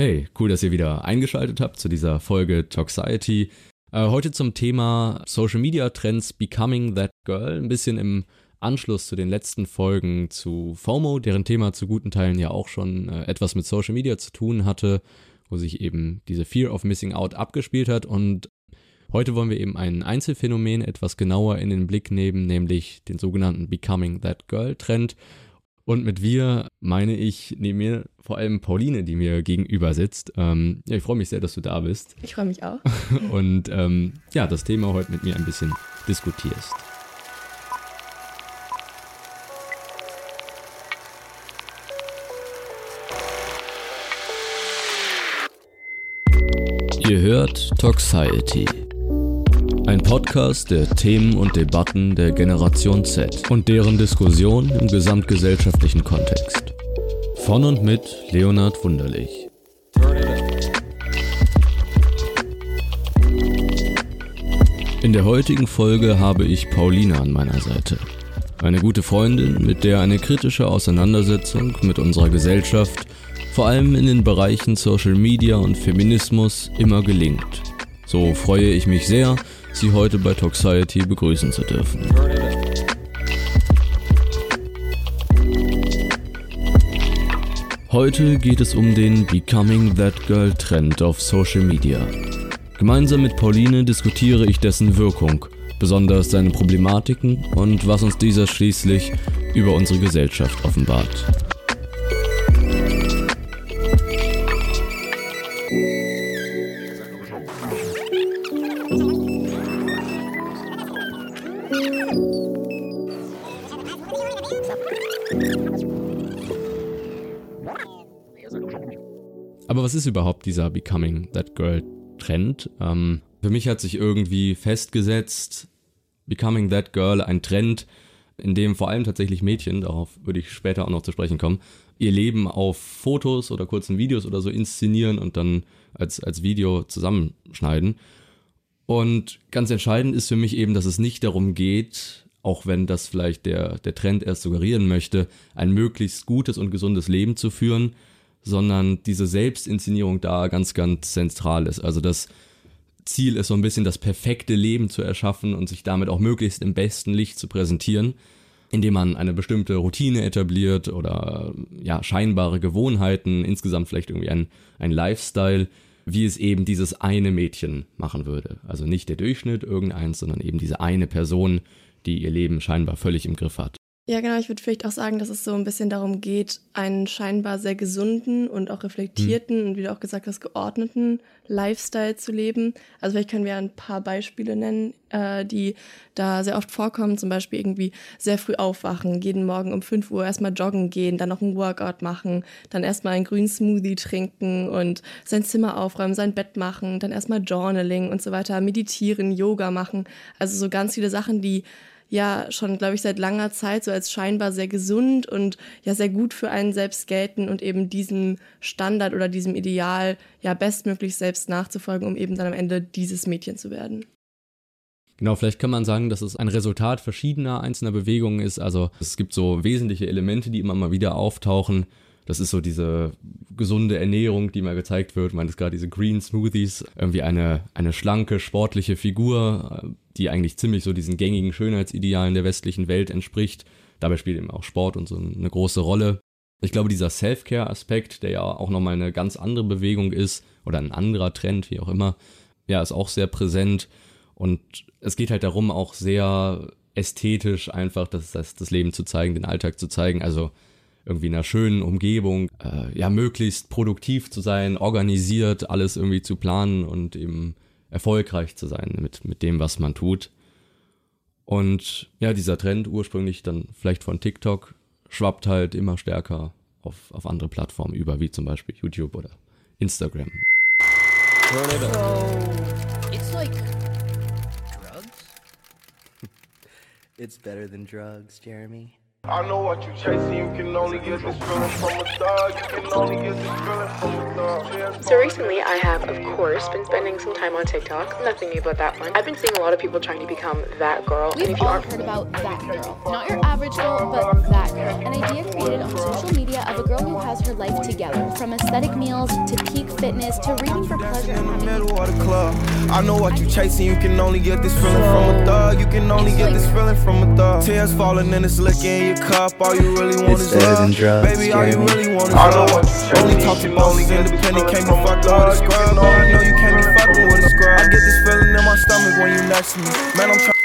Hey, cool, dass ihr wieder eingeschaltet habt zu dieser Folge Toxiety. Äh, heute zum Thema Social Media Trends Becoming That Girl. Ein bisschen im Anschluss zu den letzten Folgen zu FOMO, deren Thema zu guten Teilen ja auch schon äh, etwas mit Social Media zu tun hatte, wo sich eben diese Fear of Missing Out abgespielt hat. Und heute wollen wir eben ein Einzelfenomen etwas genauer in den Blick nehmen, nämlich den sogenannten Becoming That Girl Trend. Und mit wir meine ich neben mir vor allem Pauline, die mir gegenüber sitzt. Ähm, ja, ich freue mich sehr, dass du da bist. Ich freue mich auch. Und ähm, ja, das Thema heute mit mir ein bisschen diskutierst. Ihr hört Toxiety ein Podcast der Themen und Debatten der Generation Z und deren Diskussion im gesamtgesellschaftlichen Kontext. Von und mit Leonhard Wunderlich. In der heutigen Folge habe ich Pauline an meiner Seite. Eine gute Freundin, mit der eine kritische Auseinandersetzung mit unserer Gesellschaft, vor allem in den Bereichen Social Media und Feminismus, immer gelingt. So freue ich mich sehr, Sie heute bei Toxiety begrüßen zu dürfen. Heute geht es um den Becoming That Girl Trend auf Social Media. Gemeinsam mit Pauline diskutiere ich dessen Wirkung, besonders seine Problematiken und was uns dieser schließlich über unsere Gesellschaft offenbart. Ist überhaupt dieser Becoming That Girl Trend? Ähm, für mich hat sich irgendwie festgesetzt, Becoming That Girl ein Trend, in dem vor allem tatsächlich Mädchen, darauf würde ich später auch noch zu sprechen kommen, ihr Leben auf Fotos oder kurzen Videos oder so inszenieren und dann als, als Video zusammenschneiden. Und ganz entscheidend ist für mich eben, dass es nicht darum geht, auch wenn das vielleicht der, der Trend erst suggerieren möchte, ein möglichst gutes und gesundes Leben zu führen, sondern diese Selbstinszenierung da ganz, ganz zentral ist. Also das Ziel ist so ein bisschen das perfekte Leben zu erschaffen und sich damit auch möglichst im besten Licht zu präsentieren, indem man eine bestimmte Routine etabliert oder ja, scheinbare Gewohnheiten, insgesamt vielleicht irgendwie ein, ein Lifestyle, wie es eben dieses eine Mädchen machen würde. Also nicht der Durchschnitt irgendeins, sondern eben diese eine Person, die ihr Leben scheinbar völlig im Griff hat. Ja, genau. Ich würde vielleicht auch sagen, dass es so ein bisschen darum geht, einen scheinbar sehr gesunden und auch reflektierten mhm. und wie du auch gesagt hast, geordneten Lifestyle zu leben. Also vielleicht können wir ein paar Beispiele nennen, äh, die da sehr oft vorkommen. Zum Beispiel irgendwie sehr früh aufwachen, jeden Morgen um 5 Uhr erstmal joggen gehen, dann noch ein Workout machen, dann erstmal einen grünen Smoothie trinken und sein Zimmer aufräumen, sein Bett machen, dann erstmal Journaling und so weiter, meditieren, Yoga machen. Also so ganz viele Sachen, die ja schon, glaube ich, seit langer Zeit so als scheinbar sehr gesund und ja sehr gut für einen selbst gelten und eben diesem Standard oder diesem Ideal ja bestmöglich selbst nachzufolgen, um eben dann am Ende dieses Mädchen zu werden. Genau, vielleicht kann man sagen, dass es ein Resultat verschiedener einzelner Bewegungen ist. Also es gibt so wesentliche Elemente, die immer mal wieder auftauchen. Das ist so diese gesunde Ernährung, die mal gezeigt wird. Man ist gerade diese Green Smoothies, irgendwie eine, eine schlanke, sportliche Figur, die eigentlich ziemlich so diesen gängigen Schönheitsidealen der westlichen Welt entspricht. Dabei spielt eben auch Sport und so eine große Rolle. Ich glaube, dieser Self-Care-Aspekt, der ja auch nochmal eine ganz andere Bewegung ist oder ein anderer Trend, wie auch immer, ja, ist auch sehr präsent. Und es geht halt darum, auch sehr ästhetisch einfach das, das, das Leben zu zeigen, den Alltag zu zeigen. Also irgendwie in einer schönen Umgebung, äh, ja, möglichst produktiv zu sein, organisiert, alles irgendwie zu planen und eben erfolgreich zu sein mit, mit dem, was man tut. Und ja, dieser Trend ursprünglich dann vielleicht von TikTok schwappt halt immer stärker auf, auf andere Plattformen über, wie zum Beispiel YouTube oder Instagram. So, it's like drugs. It's better than drugs, Jeremy. I know what you chasing, you can only get this feeling from a thug. You can only get this feeling from a thug. Sorry? recently, I have, of course, been spending some time on TikTok. Nothing new about that one. I've been seeing a lot of people trying to become that girl. We've all heard about that girl. Not your average girl, but that girl. An idea created on social media of a girl who has her life together. From aesthetic meals to peak fitness to reading for pleasure. In the middle of the club. I know what you're chasing. You can only get this feeling from a thug. You can only get this feeling from a thug. Tears falling and it's licking your cup. All you really want It's is better than love. drugs, Baby, all you really want is love. Only talk to bosses independent. Can't be fucking with a scrub. No, I know you can't be fucking with a scrub. I get this feeling in my stomach when you next to me. Man, I'm trying.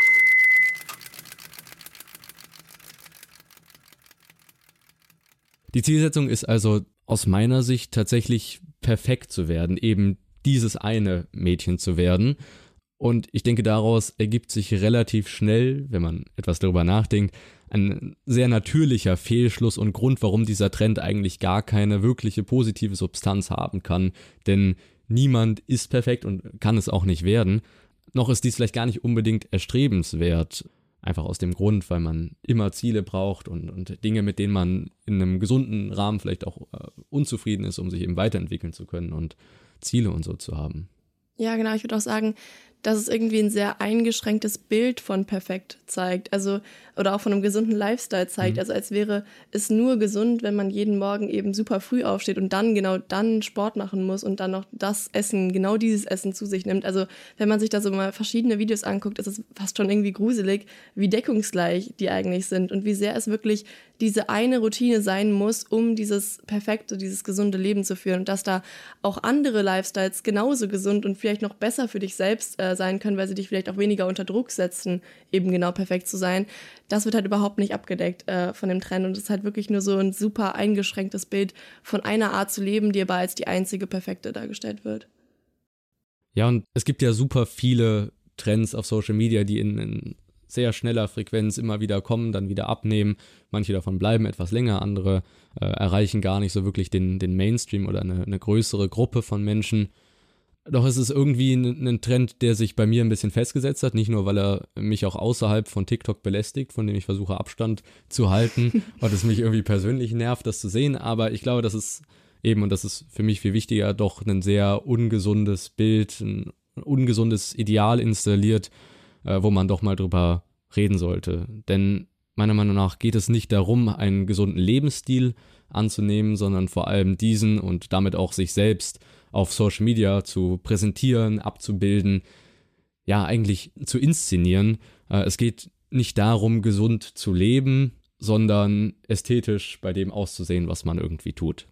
Die Zielsetzung ist also aus meiner Sicht tatsächlich perfekt zu werden, eben dieses eine Mädchen zu werden. Und ich denke, daraus ergibt sich relativ schnell, wenn man etwas darüber nachdenkt, ein sehr natürlicher Fehlschluss und Grund, warum dieser Trend eigentlich gar keine wirkliche positive Substanz haben kann. Denn niemand ist perfekt und kann es auch nicht werden. Noch ist dies vielleicht gar nicht unbedingt erstrebenswert. Einfach aus dem Grund, weil man immer Ziele braucht und, und Dinge, mit denen man in einem gesunden Rahmen vielleicht auch äh, unzufrieden ist, um sich eben weiterentwickeln zu können und Ziele und so zu haben. Ja, genau. Ich würde auch sagen, dass es irgendwie ein sehr eingeschränktes Bild von perfekt zeigt. Also, oder auch von einem gesunden Lifestyle zeigt. Also, als wäre es nur gesund, wenn man jeden Morgen eben super früh aufsteht und dann genau dann Sport machen muss und dann noch das Essen, genau dieses Essen zu sich nimmt. Also, wenn man sich da so mal verschiedene Videos anguckt, ist es fast schon irgendwie gruselig, wie deckungsgleich die eigentlich sind und wie sehr es wirklich diese eine Routine sein muss, um dieses perfekte, dieses gesunde Leben zu führen und dass da auch andere Lifestyles genauso gesund und vielleicht noch besser für dich selbst äh, sein können, weil sie dich vielleicht auch weniger unter Druck setzen, eben genau perfekt zu sein. Das wird halt überhaupt nicht abgedeckt äh, von dem Trend und es ist halt wirklich nur so ein super eingeschränktes Bild von einer Art zu leben, die aber als die einzige perfekte dargestellt wird. Ja, und es gibt ja super viele Trends auf Social Media, die in, in sehr schneller Frequenz immer wieder kommen, dann wieder abnehmen. Manche davon bleiben etwas länger, andere äh, erreichen gar nicht so wirklich den, den Mainstream oder eine, eine größere Gruppe von Menschen. Doch es ist irgendwie ein, ein Trend, der sich bei mir ein bisschen festgesetzt hat, nicht nur, weil er mich auch außerhalb von TikTok belästigt, von dem ich versuche Abstand zu halten und es mich irgendwie persönlich nervt, das zu sehen, aber ich glaube, das ist eben, und das ist für mich viel wichtiger, doch ein sehr ungesundes Bild, ein ungesundes Ideal installiert, äh, wo man doch mal drüber reden sollte. Denn meiner Meinung nach geht es nicht darum, einen gesunden Lebensstil anzunehmen, sondern vor allem diesen und damit auch sich selbst auf Social Media zu präsentieren, abzubilden, ja, eigentlich zu inszenieren. Äh, es geht nicht darum, gesund zu leben, sondern ästhetisch bei dem auszusehen, was man irgendwie tut.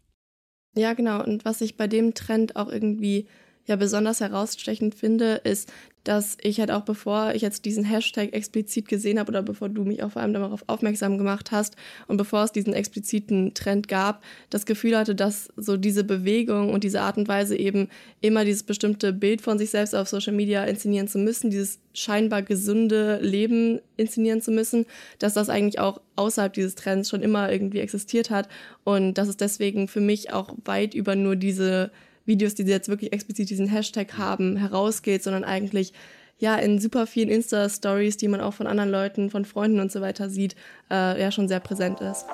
Ja, genau. Und was ich bei dem Trend auch irgendwie ja besonders herausstechend finde, ist, dass ich halt auch bevor ich jetzt diesen Hashtag explizit gesehen habe oder bevor du mich auch vor allem darauf aufmerksam gemacht hast und bevor es diesen expliziten Trend gab, das Gefühl hatte, dass so diese Bewegung und diese Art und Weise eben immer dieses bestimmte Bild von sich selbst auf Social Media inszenieren zu müssen, dieses scheinbar gesunde Leben inszenieren zu müssen, dass das eigentlich auch außerhalb dieses Trends schon immer irgendwie existiert hat und dass es deswegen für mich auch weit über nur diese Videos, die jetzt wirklich explizit diesen Hashtag haben, herausgeht, sondern eigentlich ja in super vielen Insta-Stories, die man auch von anderen Leuten, von Freunden und so weiter sieht, äh, ja schon sehr präsent ist.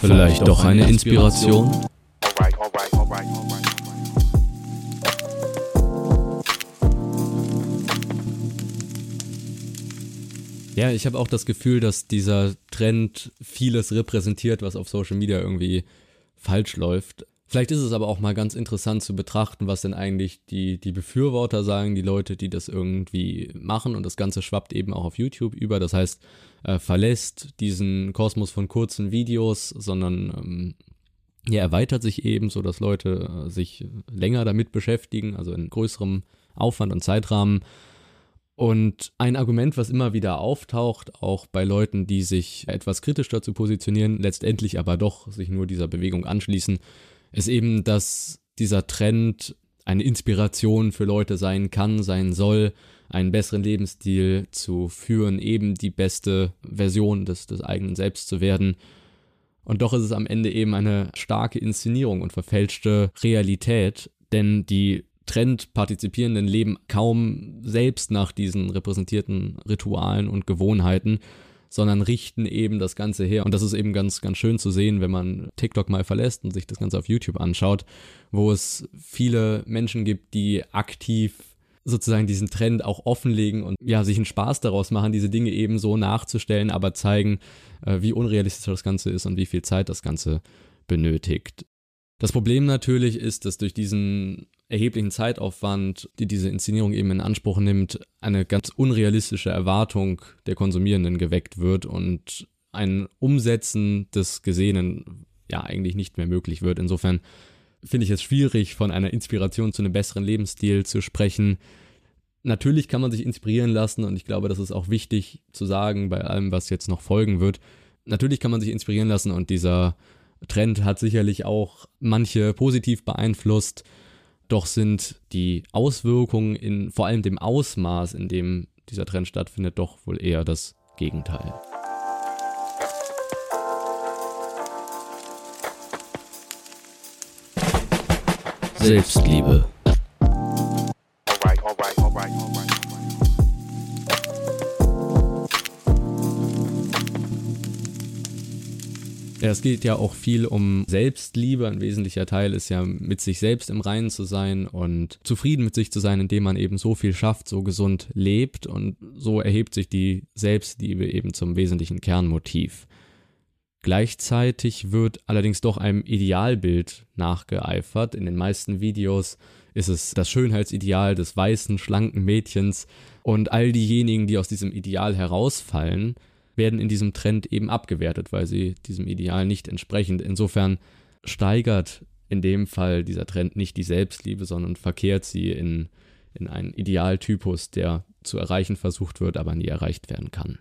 Vielleicht doch eine Inspiration? Ja, ich habe auch das Gefühl, dass dieser Trend vieles repräsentiert, was auf Social Media irgendwie falsch läuft. Vielleicht ist es aber auch mal ganz interessant zu betrachten, was denn eigentlich die, die Befürworter sagen, die Leute, die das irgendwie machen und das Ganze schwappt eben auch auf YouTube über. Das heißt, äh, verlässt diesen Kosmos von kurzen Videos, sondern ähm, ja, erweitert sich eben, so dass Leute äh, sich länger damit beschäftigen, also in größerem Aufwand und Zeitrahmen. Und ein Argument, was immer wieder auftaucht, auch bei Leuten, die sich etwas kritisch dazu positionieren, letztendlich aber doch sich nur dieser Bewegung anschließen, ist eben, dass dieser Trend eine Inspiration für Leute sein kann, sein soll, einen besseren Lebensstil zu führen, eben die beste Version des, des eigenen Selbst zu werden. Und doch ist es am Ende eben eine starke Inszenierung und verfälschte Realität, denn die Trendpartizipierenden leben kaum selbst nach diesen repräsentierten Ritualen und Gewohnheiten, sondern richten eben das Ganze her. Und das ist eben ganz, ganz schön zu sehen, wenn man TikTok mal verlässt und sich das Ganze auf YouTube anschaut, wo es viele Menschen gibt, die aktiv sozusagen diesen Trend auch offenlegen und ja, sich einen Spaß daraus machen, diese Dinge eben so nachzustellen, aber zeigen, äh, wie unrealistisch das Ganze ist und wie viel Zeit das Ganze benötigt. Das Problem natürlich ist, dass durch diesen erheblichen Zeitaufwand, die diese Inszenierung eben in Anspruch nimmt, eine ganz unrealistische Erwartung der Konsumierenden geweckt wird und ein Umsetzen des Gesehenen ja eigentlich nicht mehr möglich wird. Insofern finde ich es schwierig, von einer Inspiration zu einem besseren Lebensstil zu sprechen. Natürlich kann man sich inspirieren lassen und ich glaube, das ist auch wichtig zu sagen bei allem, was jetzt noch folgen wird. Natürlich kann man sich inspirieren lassen und dieser Trend hat sicherlich auch manche positiv beeinflusst, doch sind die Auswirkungen in vor allem dem Ausmaß, in dem dieser Trend stattfindet, doch wohl eher das Gegenteil. Selbstliebe. Alright, alright, alright, alright, alright. Ja, es geht ja auch viel um Selbstliebe. Ein wesentlicher Teil ist ja, mit sich selbst im Reinen zu sein und zufrieden mit sich zu sein, indem man eben so viel schafft, so gesund lebt. Und so erhebt sich die Selbstliebe eben zum wesentlichen Kernmotiv. Gleichzeitig wird allerdings doch einem Idealbild nachgeeifert. In den meisten Videos ist es das Schönheitsideal des weißen, schlanken Mädchens. Und all diejenigen, die aus diesem Ideal herausfallen, werden in diesem Trend eben abgewertet, weil sie diesem Ideal nicht entsprechen. Insofern steigert in dem Fall dieser Trend nicht die Selbstliebe, sondern verkehrt sie in, in einen Idealtypus, der zu erreichen versucht wird, aber nie erreicht werden kann.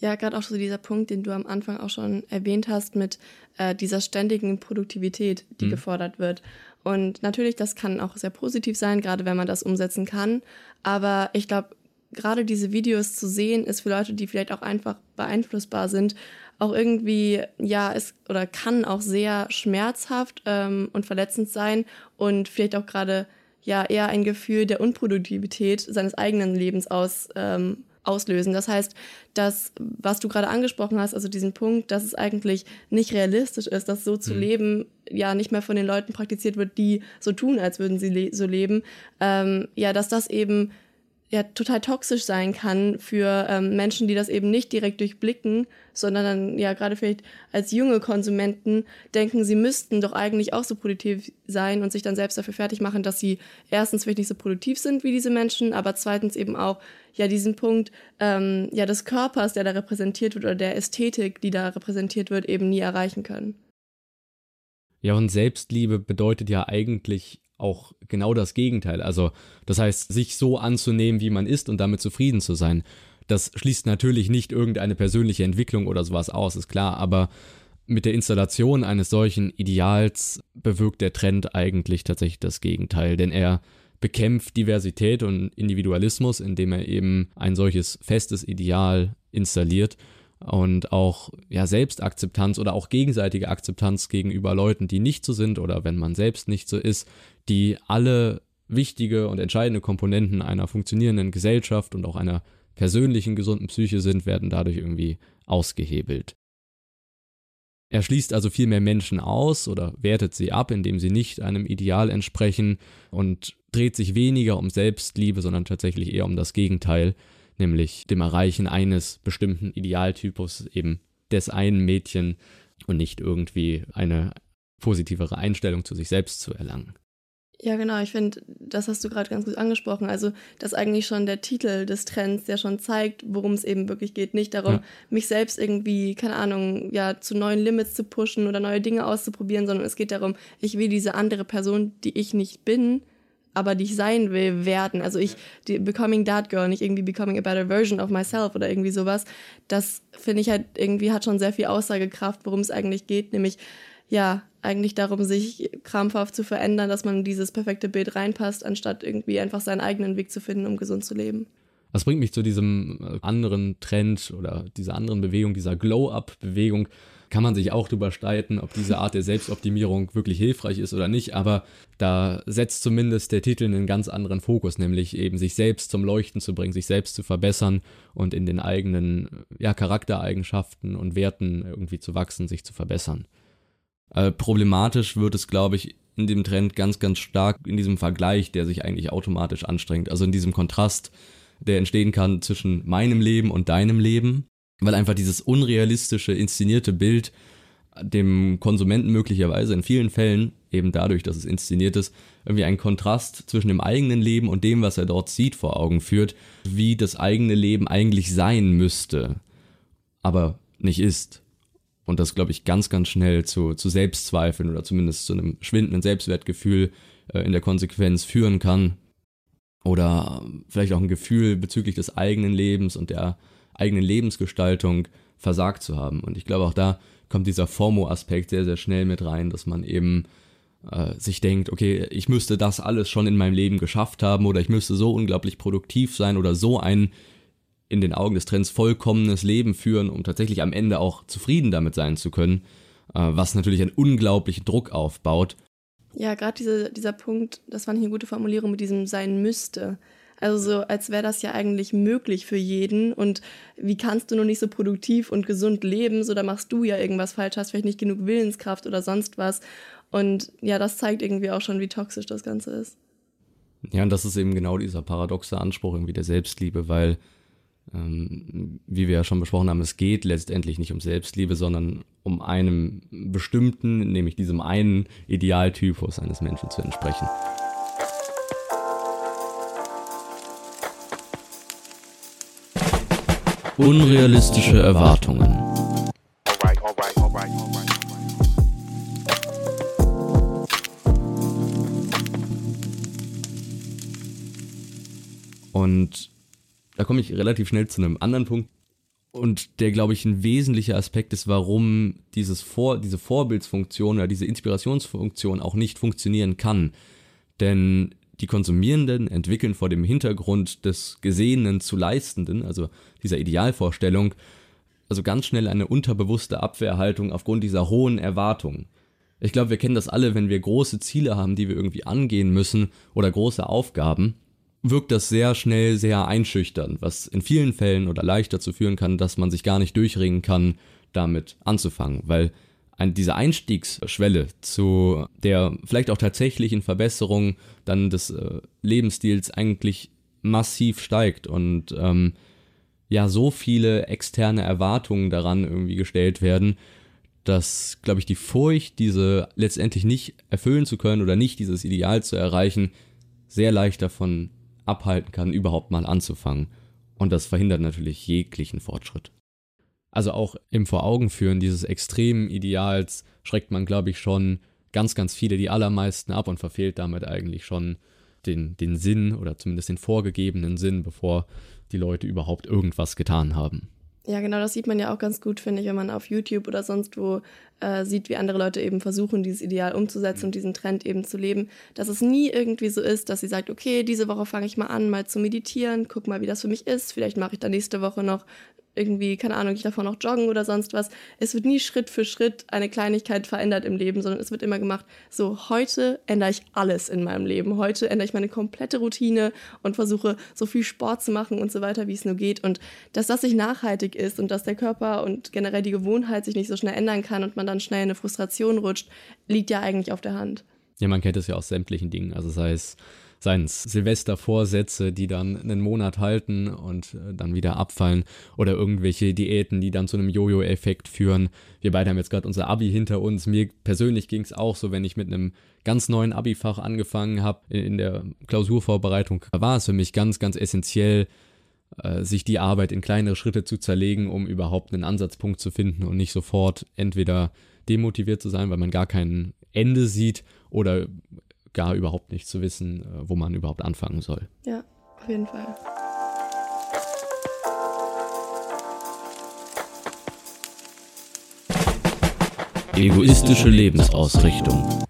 Ja, gerade auch so dieser Punkt, den du am Anfang auch schon erwähnt hast, mit äh, dieser ständigen Produktivität, die Mhm. gefordert wird. Und natürlich, das kann auch sehr positiv sein, gerade wenn man das umsetzen kann. Aber ich glaube, gerade diese Videos zu sehen, ist für Leute, die vielleicht auch einfach beeinflussbar sind, auch irgendwie, ja, es oder kann auch sehr schmerzhaft ähm, und verletzend sein und vielleicht auch gerade ja eher ein Gefühl der Unproduktivität seines eigenen Lebens aus, ähm, auslösen. Das heißt, das, was du gerade angesprochen hast, also diesen Punkt, dass es eigentlich nicht realistisch ist, das so zu Mhm. leben, ja nicht mehr von den Leuten praktiziert wird, die so tun, als würden sie le so leben, ähm, ja, dass das eben ja total toxisch sein kann für ähm, Menschen, die das eben nicht direkt durchblicken, sondern dann ja gerade vielleicht als junge Konsumenten denken, sie müssten doch eigentlich auch so produktiv sein und sich dann selbst dafür fertig machen, dass sie erstens vielleicht nicht so produktiv sind wie diese Menschen, aber zweitens eben auch ja diesen Punkt ähm, ja des Körpers, der da repräsentiert wird oder der Ästhetik, die da repräsentiert wird, eben nie erreichen können. Ja, und Selbstliebe bedeutet ja eigentlich auch genau das Gegenteil. Also, das heißt, sich so anzunehmen, wie man ist und damit zufrieden zu sein. Das schließt natürlich nicht irgendeine persönliche Entwicklung oder sowas aus, ist klar, aber mit der Installation eines solchen Ideals bewirkt der Trend eigentlich tatsächlich das Gegenteil, denn er bekämpft Diversität und Individualismus, indem er eben ein solches festes Ideal installiert und auch ja, Selbstakzeptanz oder auch gegenseitige Akzeptanz gegenüber Leuten, die nicht so sind oder wenn man selbst nicht so ist, die alle wichtige und entscheidende Komponenten einer funktionierenden Gesellschaft und auch einer persönlichen gesunden Psyche sind, werden dadurch irgendwie ausgehebelt. Er schließt also viel mehr Menschen aus oder wertet sie ab, indem sie nicht einem Ideal entsprechen und dreht sich weniger um Selbstliebe, sondern tatsächlich eher um das Gegenteil, nämlich dem Erreichen eines bestimmten Idealtypus, eben des einen Mädchen und nicht irgendwie eine positivere Einstellung zu sich selbst zu erlangen. Ja, genau. Ich finde, das hast du gerade ganz gut angesprochen. Also, dass eigentlich schon der Titel des Trends, der schon zeigt, worum es eben wirklich geht. Nicht darum, Ja. mich selbst irgendwie, keine Ahnung, ja, zu neuen Limits zu pushen oder neue Dinge auszuprobieren, sondern es geht darum, ich will diese andere Person, die ich nicht bin, aber die ich sein will, werden. Also ich, die becoming that girl, nicht irgendwie becoming a better version of myself oder irgendwie sowas. Das finde ich halt irgendwie hat schon sehr viel Aussagekraft, worum es eigentlich geht, nämlich ja, eigentlich darum, sich krampfhaft zu verändern, dass man in dieses perfekte Bild reinpasst, anstatt irgendwie einfach seinen eigenen Weg zu finden, um gesund zu leben. Das bringt mich zu diesem äh, anderen Trend oder dieser anderen Bewegung, dieser Glow-Up-Bewegung. Kann man sich auch drüber streiten, ob diese Art der Selbstoptimierung wirklich hilfreich ist oder nicht, aber da setzt zumindest der Titel einen ganz anderen Fokus, nämlich eben sich selbst zum Leuchten zu bringen, sich selbst zu verbessern und in den eigenen ja, Charaktereigenschaften und Werten irgendwie zu wachsen, sich zu verbessern. Äh, problematisch wird es, glaube ich, in dem Trend ganz, ganz stark in diesem Vergleich, der sich eigentlich automatisch anstrengt. Also in diesem Kontrast, der entstehen kann zwischen meinem Leben und deinem Leben, weil einfach dieses unrealistische, inszenierte Bild dem Konsumenten möglicherweise in vielen Fällen, eben dadurch, dass es inszeniert ist, irgendwie einen Kontrast zwischen dem eigenen Leben und dem, was er dort sieht, vor Augen führt, wie das eigene Leben eigentlich sein müsste, aber nicht ist und das, glaube ich, ganz, ganz schnell zu, zu Selbstzweifeln oder zumindest zu einem schwindenden Selbstwertgefühl äh, in der Konsequenz führen kann. Oder vielleicht auch ein Gefühl bezüglich des eigenen Lebens und der eigenen Lebensgestaltung versagt zu haben. Und ich glaube, auch da kommt dieser FOMO-Aspekt sehr, sehr schnell mit rein, dass man eben äh, sich denkt, okay, ich müsste das alles schon in meinem Leben geschafft haben oder ich müsste so unglaublich produktiv sein oder so ein in den Augen des Trends vollkommenes Leben führen, um tatsächlich am Ende auch zufrieden damit sein zu können, äh, was natürlich einen unglaublichen Druck aufbaut. Ja, gerade diese, dieser Punkt, das fand ich eine gute Formulierung mit diesem sein müsste. Also so, als wäre das ja eigentlich möglich für jeden. Und wie kannst du nur nicht so produktiv und gesund leben? So, da machst du ja irgendwas falsch, hast vielleicht nicht genug Willenskraft oder sonst was. Und ja, das zeigt irgendwie auch schon, wie toxisch das Ganze ist. Ja, und das ist eben genau dieser paradoxe Anspruch irgendwie der Selbstliebe, weil ähm, wie wir ja schon besprochen haben, es geht letztendlich nicht um Selbstliebe, sondern um einem bestimmten, nämlich diesem einen Idealtypus eines Menschen zu entsprechen. Unrealistische Erwartungen. Und da komme ich relativ schnell zu einem anderen Punkt. Und der, glaube ich, ein wesentlicher Aspekt ist, warum dieses Vor diese Vorbildsfunktion oder diese Inspirationsfunktion auch nicht funktionieren kann. Denn die Konsumierenden entwickeln vor dem Hintergrund des Gesehenen zu Leistenden, also dieser Idealvorstellung, also ganz schnell eine unterbewusste Abwehrhaltung aufgrund dieser hohen Erwartungen. Ich glaube, wir kennen das alle, wenn wir große Ziele haben, die wir irgendwie angehen müssen oder große Aufgaben, wirkt das sehr schnell sehr einschüchternd, was in vielen Fällen oder leicht dazu führen kann, dass man sich gar nicht durchringen kann, damit anzufangen, weil ein, diese Einstiegsschwelle zu der vielleicht auch tatsächlichen Verbesserung dann des äh, Lebensstils eigentlich massiv steigt und ähm, ja so viele externe Erwartungen daran irgendwie gestellt werden, dass, glaube ich, die Furcht, diese letztendlich nicht erfüllen zu können oder nicht dieses Ideal zu erreichen, sehr leicht davon abhalten kann, überhaupt mal anzufangen. Und das verhindert natürlich jeglichen Fortschritt. Also auch im Vor-Augen-Führen dieses extremen Ideals schreckt man, glaube ich, schon ganz, ganz viele, die allermeisten ab und verfehlt damit eigentlich schon den, den Sinn oder zumindest den vorgegebenen Sinn, bevor die Leute überhaupt irgendwas getan haben. Ja, genau, das sieht man ja auch ganz gut, finde ich, wenn man auf YouTube oder sonst wo äh, sieht, wie andere Leute eben versuchen, dieses Ideal umzusetzen und diesen Trend eben zu leben. Dass es nie irgendwie so ist, dass sie sagt, okay, diese Woche fange ich mal an, mal zu meditieren, guck mal, wie das für mich ist. Vielleicht mache ich dann nächste Woche noch irgendwie, keine Ahnung, ich davor noch joggen oder sonst was. Es wird nie Schritt für Schritt eine Kleinigkeit verändert im Leben, sondern es wird immer gemacht, so heute ändere ich alles in meinem Leben. Heute ändere ich meine komplette Routine und versuche so viel Sport zu machen und so weiter, wie es nur geht. Und dass das nicht nachhaltig ist und dass der Körper und generell die Gewohnheit sich nicht so schnell ändern kann und man dann schnell in eine Frustration rutscht, liegt ja eigentlich auf der Hand. Ja, man kennt es ja aus sämtlichen Dingen. Also sei es seien es Silvestervorsätze, die dann einen Monat halten und äh, dann wieder abfallen oder irgendwelche Diäten, die dann zu einem Jojo-Effekt führen. Wir beide haben jetzt gerade unser Abi hinter uns. Mir persönlich ging es auch so, wenn ich mit einem ganz neuen Abi-Fach angefangen habe in der Klausurvorbereitung, war es für mich ganz, ganz essentiell, äh, sich die Arbeit in kleinere Schritte zu zerlegen, um überhaupt einen Ansatzpunkt zu finden und nicht sofort entweder demotiviert zu sein, weil man gar kein Ende sieht oder gar überhaupt nicht zu wissen, äh, wo man überhaupt anfangen soll. Ja, auf jeden Fall. Egoistische Lebensausrichtung.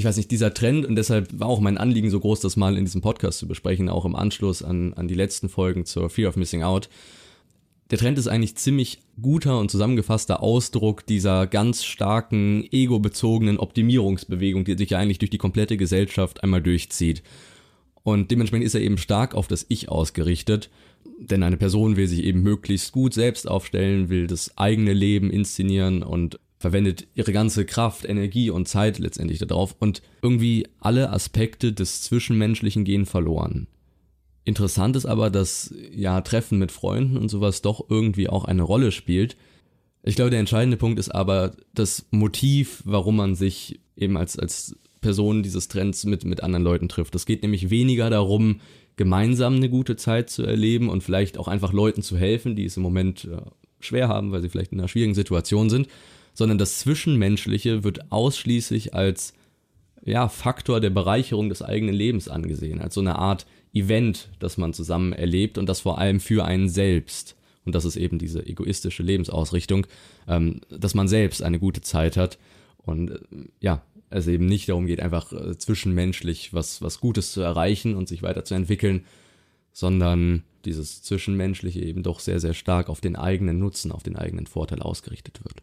Ich weiß nicht, dieser Trend und deshalb war auch mein Anliegen so groß, das mal in diesem Podcast zu besprechen, auch im Anschluss an, an die letzten Folgen zur Fear of Missing Out. Der Trend ist eigentlich ziemlich guter und zusammengefasster Ausdruck dieser ganz starken, ego-bezogenen Optimierungsbewegung, die sich ja eigentlich durch die komplette Gesellschaft einmal durchzieht. Und dementsprechend ist er eben stark auf das Ich ausgerichtet, denn eine Person will sich eben möglichst gut selbst aufstellen, will das eigene Leben inszenieren und verwendet ihre ganze Kraft, Energie und Zeit letztendlich darauf und irgendwie alle Aspekte des Zwischenmenschlichen gehen verloren. Interessant ist aber, dass ja Treffen mit Freunden und sowas doch irgendwie auch eine Rolle spielt. Ich glaube, der entscheidende Punkt ist aber das Motiv, warum man sich eben als, als Person dieses Trends mit, mit anderen Leuten trifft. Es geht nämlich weniger darum, gemeinsam eine gute Zeit zu erleben und vielleicht auch einfach Leuten zu helfen, die es im Moment äh, schwer haben, weil sie vielleicht in einer schwierigen Situation sind, sondern das Zwischenmenschliche wird ausschließlich als ja, Faktor der Bereicherung des eigenen Lebens angesehen, als so eine Art Event, das man zusammen erlebt und das vor allem für einen selbst. Und das ist eben diese egoistische Lebensausrichtung, ähm, dass man selbst eine gute Zeit hat und äh, ja, es eben nicht darum geht, einfach äh, zwischenmenschlich was, was Gutes zu erreichen und sich weiterzuentwickeln, sondern dieses Zwischenmenschliche eben doch sehr, sehr stark auf den eigenen Nutzen, auf den eigenen Vorteil ausgerichtet wird.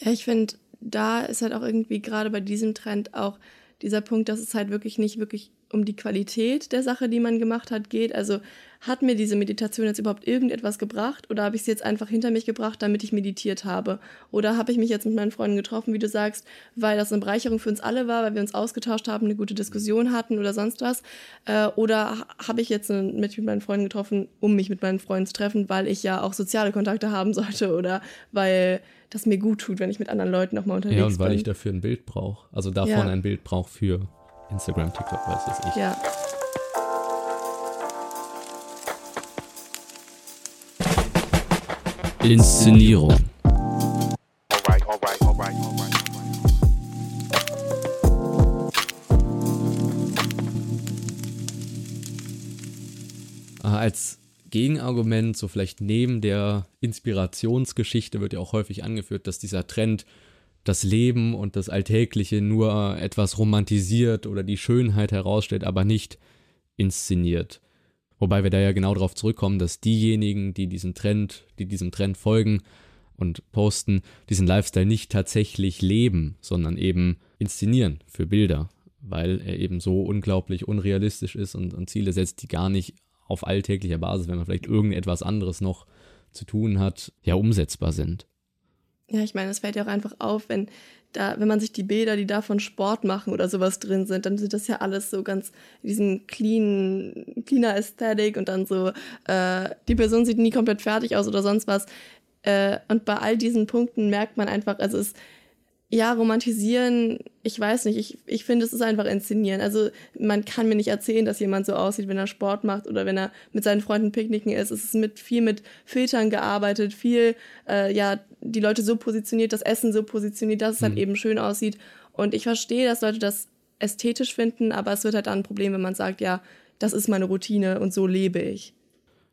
Ja, ich finde, da ist halt auch irgendwie gerade bei diesem Trend auch dieser Punkt, dass es halt wirklich nicht wirklich um die Qualität der Sache, die man gemacht hat, geht. Also hat mir diese Meditation jetzt überhaupt irgendetwas gebracht oder habe ich sie jetzt einfach hinter mich gebracht, damit ich meditiert habe? Oder habe ich mich jetzt mit meinen Freunden getroffen, wie du sagst, weil das eine Bereicherung für uns alle war, weil wir uns ausgetauscht haben, eine gute Diskussion hatten oder sonst was? Äh, oder habe ich jetzt mich mit meinen Freunden getroffen, um mich mit meinen Freunden zu treffen, weil ich ja auch soziale Kontakte haben sollte oder weil das mir gut tut, wenn ich mit anderen Leuten nochmal unterwegs bin. Ja, und weil bin. ich dafür ein Bild brauche. Also davon ja. ein Bild brauche für Instagram, TikTok, weiß das ich. Ja. Inszenierung. Alright, alright, alright, alright. Als Gegenargument, so vielleicht neben der Inspirationsgeschichte, wird ja auch häufig angeführt, dass dieser Trend das Leben und das Alltägliche nur etwas romantisiert oder die Schönheit herausstellt, aber nicht inszeniert. Wobei wir da ja genau darauf zurückkommen, dass diejenigen, die diesen Trend, die diesem Trend folgen und posten, diesen Lifestyle nicht tatsächlich leben, sondern eben inszenieren für Bilder, weil er eben so unglaublich unrealistisch ist und, und Ziele setzt, die gar nicht auf alltäglicher Basis, wenn man vielleicht irgendetwas anderes noch zu tun hat, ja umsetzbar sind. Ja, ich meine, es fällt ja auch einfach auf, wenn da, wenn man sich die Bilder, die da von Sport machen oder sowas drin sind, dann sind das ja alles so ganz diesen clean, cleaner Ästhetik und dann so, äh, die Person sieht nie komplett fertig aus oder sonst was. Äh, und bei all diesen Punkten merkt man einfach, also es ja, romantisieren, ich weiß nicht, ich, ich finde, es ist einfach inszenieren. Also man kann mir nicht erzählen, dass jemand so aussieht, wenn er Sport macht oder wenn er mit seinen Freunden picknicken ist. Es ist mit viel mit Filtern gearbeitet, viel, äh, ja, die Leute so positioniert, das Essen so positioniert, dass es halt mhm. halt eben schön aussieht. Und ich verstehe, dass Leute das ästhetisch finden, aber es wird halt dann ein Problem, wenn man sagt, ja, das ist meine Routine und so lebe ich.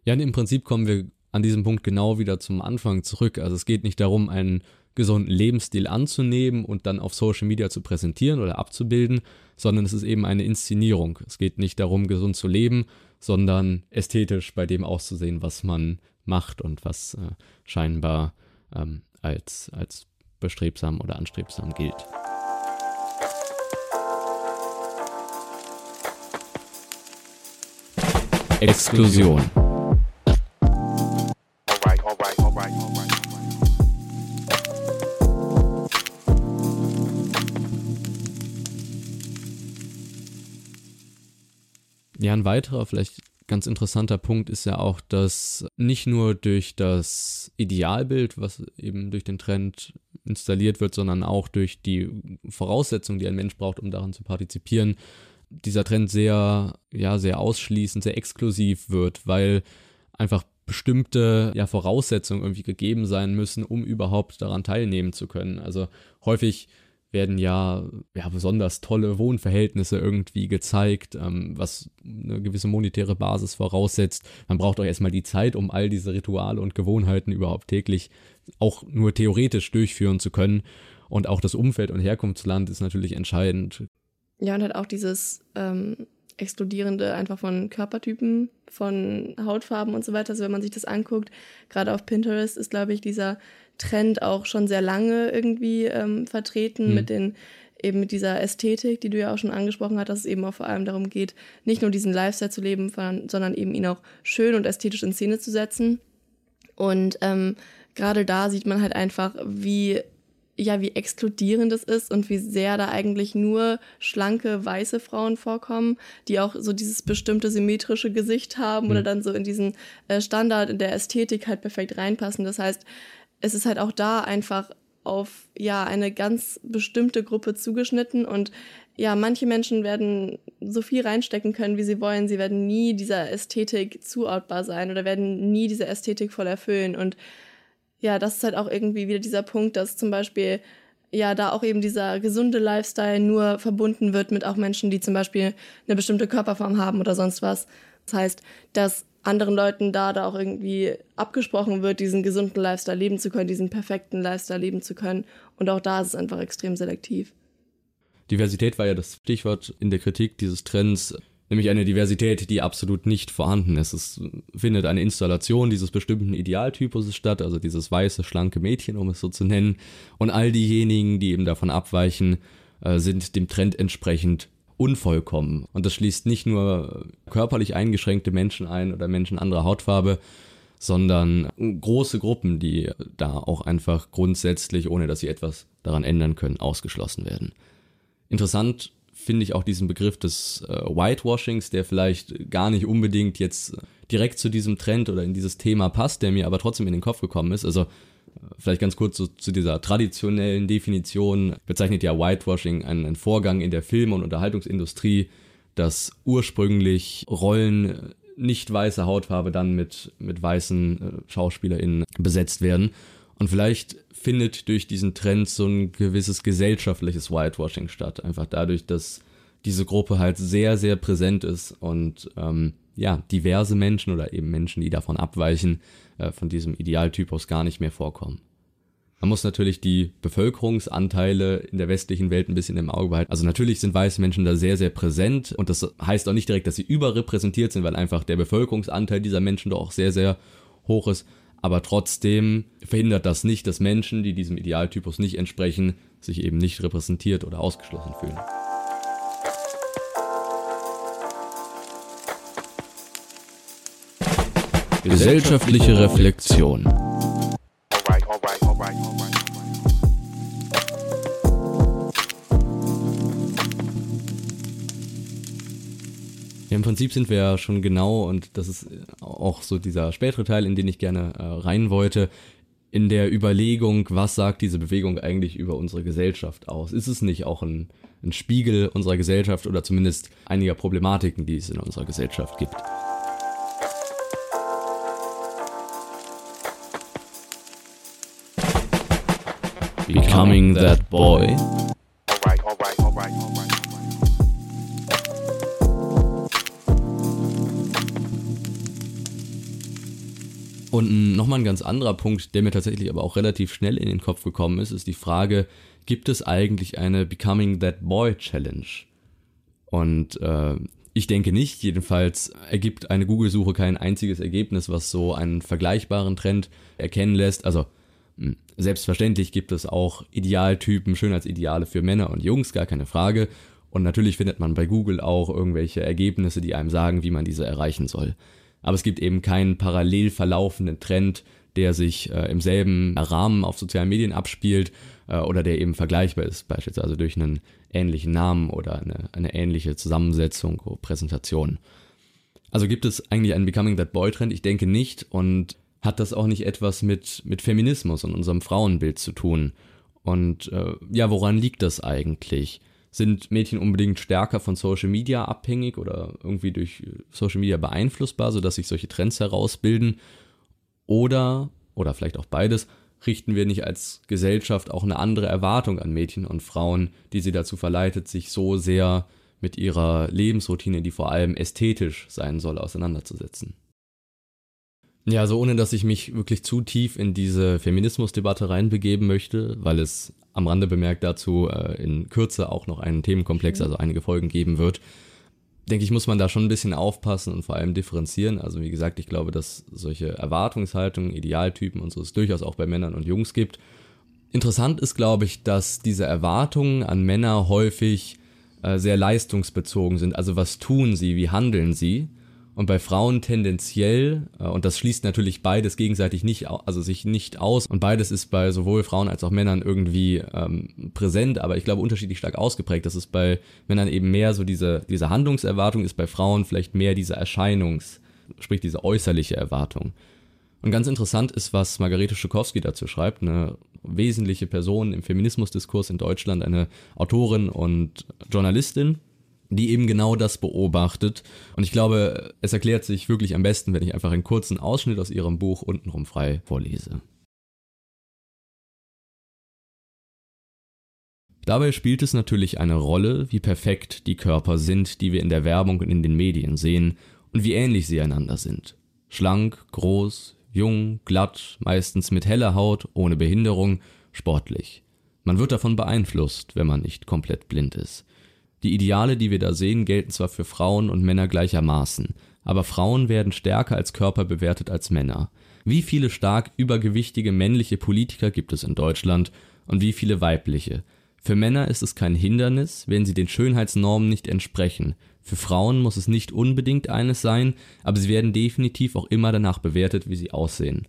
Ja, und im Prinzip kommen wir an diesem Punkt genau wieder zum Anfang zurück. Also es geht nicht darum, einen gesunden Lebensstil anzunehmen und dann auf Social Media zu präsentieren oder abzubilden, sondern es ist eben eine Inszenierung. Es geht nicht darum, gesund zu leben, sondern ästhetisch bei dem auszusehen, was man macht und was äh, scheinbar ähm, als, als bestrebsam oder anstrebsam gilt. Exklusion. Ja, ein weiterer, vielleicht ganz interessanter Punkt ist ja auch, dass nicht nur durch das Idealbild, was eben durch den Trend installiert wird, sondern auch durch die Voraussetzungen, die ein Mensch braucht, um daran zu partizipieren, dieser Trend sehr, ja, sehr ausschließend, sehr exklusiv wird, weil einfach bestimmte ja, Voraussetzungen irgendwie gegeben sein müssen, um überhaupt daran teilnehmen zu können. Also häufig werden ja, ja besonders tolle Wohnverhältnisse irgendwie gezeigt, ähm, was eine gewisse monetäre Basis voraussetzt. Man braucht auch erstmal die Zeit, um all diese Rituale und Gewohnheiten überhaupt täglich auch nur theoretisch durchführen zu können. Und auch das Umfeld und Herkunftsland ist natürlich entscheidend. Ja, und halt auch dieses ähm, Explodierende einfach von Körpertypen, von Hautfarben und so weiter. Also wenn man sich das anguckt, gerade auf Pinterest ist, glaube ich, dieser Trend auch schon sehr lange irgendwie ähm, vertreten Mhm. mit den eben mit dieser Ästhetik, die du ja auch schon angesprochen hast, dass es eben auch vor allem darum geht, nicht nur diesen Lifestyle zu leben, sondern, eben ihn auch schön und ästhetisch in Szene zu setzen. Und ähm, gerade da sieht man halt einfach, wie ja, wie exkludierend es ist und wie sehr da eigentlich nur schlanke weiße Frauen vorkommen, die auch so dieses bestimmte symmetrische Gesicht haben oder dann so in diesen äh, Standard in der Ästhetik halt perfekt reinpassen. Das heißt, es ist halt auch da einfach auf ja eine ganz bestimmte Gruppe zugeschnitten und ja, manche Menschen werden so viel reinstecken können, wie sie wollen. Sie werden nie dieser Ästhetik zuortbar sein oder werden nie diese Ästhetik voll erfüllen. Und ja, das ist halt auch irgendwie wieder dieser Punkt, dass zum Beispiel ja da auch eben dieser gesunde Lifestyle nur verbunden wird mit auch Menschen, die zum Beispiel eine bestimmte Körperform haben oder sonst was. Das heißt, dass anderen Leuten da da auch irgendwie abgesprochen wird, diesen gesunden Lifestyle leben zu können, diesen perfekten Lifestyle leben zu können. Und auch da ist es einfach extrem selektiv. Diversität war ja das Stichwort in der Kritik dieses Trends, nämlich eine Diversität, die absolut nicht vorhanden ist. Es findet eine Installation dieses bestimmten Idealtypus statt, also dieses weiße, schlanke Mädchen, um es so zu nennen. Und all diejenigen, die eben davon abweichen, äh, sind dem Trend entsprechend unvollkommen. Und das schließt nicht nur körperlich eingeschränkte Menschen ein oder Menschen anderer Hautfarbe, sondern große Gruppen, die da auch einfach grundsätzlich, ohne dass sie etwas daran ändern können, ausgeschlossen werden. Interessant finde ich auch diesen Begriff des äh, Whitewashings, der vielleicht gar nicht unbedingt jetzt direkt zu diesem Trend oder in dieses Thema passt, der mir aber trotzdem in den Kopf gekommen ist. Also vielleicht ganz kurz so, zu dieser traditionellen Definition bezeichnet ja Whitewashing einen, Vorgang in der Film- und Unterhaltungsindustrie, dass ursprünglich Rollen äh, nicht weiße Hautfarbe dann mit, mit weißen äh, SchauspielerInnen besetzt werden. Und vielleicht findet durch diesen Trend so ein gewisses gesellschaftliches Whitewashing statt. Einfach dadurch, dass diese Gruppe halt sehr, sehr präsent ist und ähm, ja, diverse Menschen oder eben Menschen, die davon abweichen, äh, von diesem Idealtypus gar nicht mehr vorkommen. Man muss natürlich die Bevölkerungsanteile in der westlichen Welt ein bisschen im Auge behalten. Also natürlich sind weiße Menschen da sehr, sehr präsent und das heißt auch nicht direkt, dass sie überrepräsentiert sind, weil einfach der Bevölkerungsanteil dieser Menschen doch auch sehr, sehr hoch ist. Aber trotzdem verhindert das nicht, dass Menschen, die diesem Idealtypus nicht entsprechen, sich eben nicht repräsentiert oder ausgeschlossen fühlen. Gesellschaftliche Reflexion. Ja, im Prinzip sind wir ja schon genau, und das ist auch so dieser spätere Teil, in den ich gerne äh, rein wollte, in der Überlegung, was sagt diese Bewegung eigentlich über unsere Gesellschaft aus? Ist es nicht auch ein, ein Spiegel unserer Gesellschaft oder zumindest einiger Problematiken, die es in unserer Gesellschaft gibt? Becoming that boy. Und nochmal ein ganz anderer Punkt, der mir tatsächlich aber auch relativ schnell in den Kopf gekommen ist, ist die Frage, gibt es eigentlich eine Becoming That Boy Challenge? Und äh, ich denke nicht, jedenfalls ergibt eine Google-Suche kein einziges Ergebnis, was so einen vergleichbaren Trend erkennen lässt. Also selbstverständlich gibt es auch Idealtypen, Schönheitsideale für Männer und Jungs, gar keine Frage. Und natürlich findet man bei Google auch irgendwelche Ergebnisse, die einem sagen, wie man diese erreichen soll. Aber es gibt eben keinen parallel verlaufenden Trend, der sich äh, im selben Rahmen auf sozialen Medien abspielt äh, oder der eben vergleichbar ist, beispielsweise durch einen ähnlichen Namen oder eine, eine ähnliche Zusammensetzung oder Präsentation. Also gibt es eigentlich einen Becoming That Boy Trend? Ich denke nicht und hat das auch nicht etwas mit, mit Feminismus und unserem Frauenbild zu tun. Und äh, ja, woran liegt das eigentlich? Sind Mädchen unbedingt stärker von Social Media abhängig oder irgendwie durch Social Media beeinflussbar, sodass sich solche Trends herausbilden? Oder, oder vielleicht auch beides, richten wir nicht als Gesellschaft auch eine andere Erwartung an Mädchen und Frauen, die sie dazu verleitet, sich so sehr mit ihrer Lebensroutine, die vor allem ästhetisch sein soll, auseinanderzusetzen? Ja, also ohne dass ich mich wirklich zu tief in diese Feminismusdebatte reinbegeben möchte, weil es am Rande bemerkt dazu äh, in Kürze auch noch einen Themenkomplex, also einige Folgen geben wird. Denke ich, muss man da schon ein bisschen aufpassen und vor allem differenzieren. Also wie gesagt, ich glaube, dass solche Erwartungshaltungen, Idealtypen und so es durchaus auch bei Männern und Jungs gibt. Interessant ist, glaube ich, dass diese Erwartungen an Männer häufig äh, sehr leistungsbezogen sind. Also was tun sie, wie handeln sie? Und bei Frauen tendenziell, äh, und das schließt natürlich beides gegenseitig nicht, also sich nicht aus, und beides ist bei sowohl Frauen als auch Männern irgendwie ähm, präsent, aber ich glaube unterschiedlich stark ausgeprägt. Das ist bei Männern eben mehr so diese, diese Handlungserwartung, ist bei Frauen vielleicht mehr diese Erscheinungs-, sprich diese äußerliche Erwartung. Und ganz interessant ist, was Margarete Schukowski dazu schreibt, eine wesentliche Person im Feminismusdiskurs in Deutschland, eine Autorin und Journalistin, die eben genau das beobachtet. Und ich glaube, es erklärt sich wirklich am besten, wenn ich einfach einen kurzen Ausschnitt aus ihrem Buch untenrum frei vorlese. Dabei spielt es natürlich eine Rolle, wie perfekt die Körper sind, die wir in der Werbung und in den Medien sehen und wie ähnlich sie einander sind. Schlank, groß, jung, glatt, meistens mit heller Haut, ohne Behinderung, sportlich. Man wird davon beeinflusst, wenn man nicht komplett blind ist. Die Ideale, die wir da sehen, gelten zwar für Frauen und Männer gleichermaßen, aber Frauen werden stärker als Körper bewertet als Männer. Wie viele stark übergewichtige männliche Politiker gibt es in Deutschland und wie viele weibliche? Für Männer ist es kein Hindernis, wenn sie den Schönheitsnormen nicht entsprechen. Für Frauen muss es nicht unbedingt eines sein, aber sie werden definitiv auch immer danach bewertet, wie sie aussehen.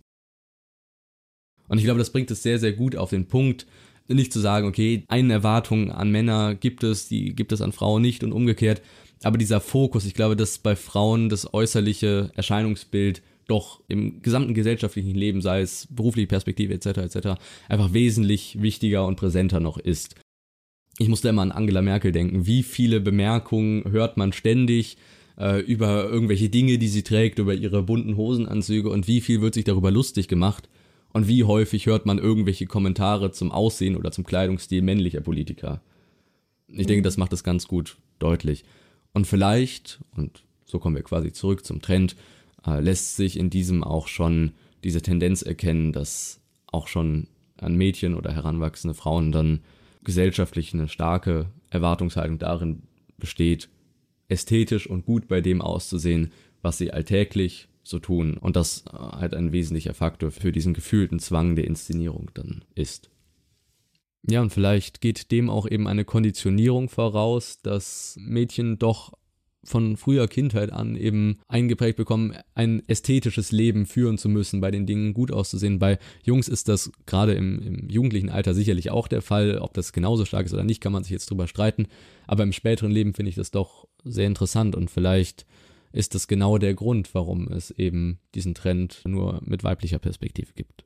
Und ich glaube, das bringt es sehr, sehr gut auf den Punkt, nicht zu sagen, okay, eine Erwartung an Männer gibt es, die gibt es an Frauen nicht und umgekehrt. Aber dieser Fokus, ich glaube, dass bei Frauen das äußerliche Erscheinungsbild doch im gesamten gesellschaftlichen Leben, sei es berufliche Perspektive etc. etc., einfach wesentlich wichtiger und präsenter noch ist. Ich musste immer an Angela Merkel denken. Wie viele Bemerkungen hört man ständig äh, über irgendwelche Dinge, die sie trägt, über ihre bunten Hosenanzüge und wie viel wird sich darüber lustig gemacht? Und wie häufig hört man irgendwelche Kommentare zum Aussehen oder zum Kleidungsstil männlicher Politiker? Ich denke, das macht es ganz gut deutlich. Und vielleicht, und so kommen wir quasi zurück zum Trend, äh, lässt sich in diesem auch schon diese Tendenz erkennen, dass auch schon an Mädchen oder heranwachsende Frauen dann gesellschaftlich eine starke Erwartungshaltung darin besteht, ästhetisch und gut bei dem auszusehen, was sie alltäglich so tun. Und das äh, halt ein wesentlicher Faktor für diesen gefühlten Zwang der Inszenierung dann ist. Ja, und vielleicht geht dem auch eben eine Konditionierung voraus, dass Mädchen doch von früher Kindheit an eben eingeprägt bekommen, ein ästhetisches Leben führen zu müssen, bei den Dingen gut auszusehen. Bei Jungs ist das gerade im, im, jugendlichen Alter sicherlich auch der Fall. Ob das genauso stark ist oder nicht, kann man sich jetzt drüber streiten. Aber im späteren Leben finde ich das doch sehr interessant und vielleicht ist das genau der Grund, warum es eben diesen Trend nur mit weiblicher Perspektive gibt.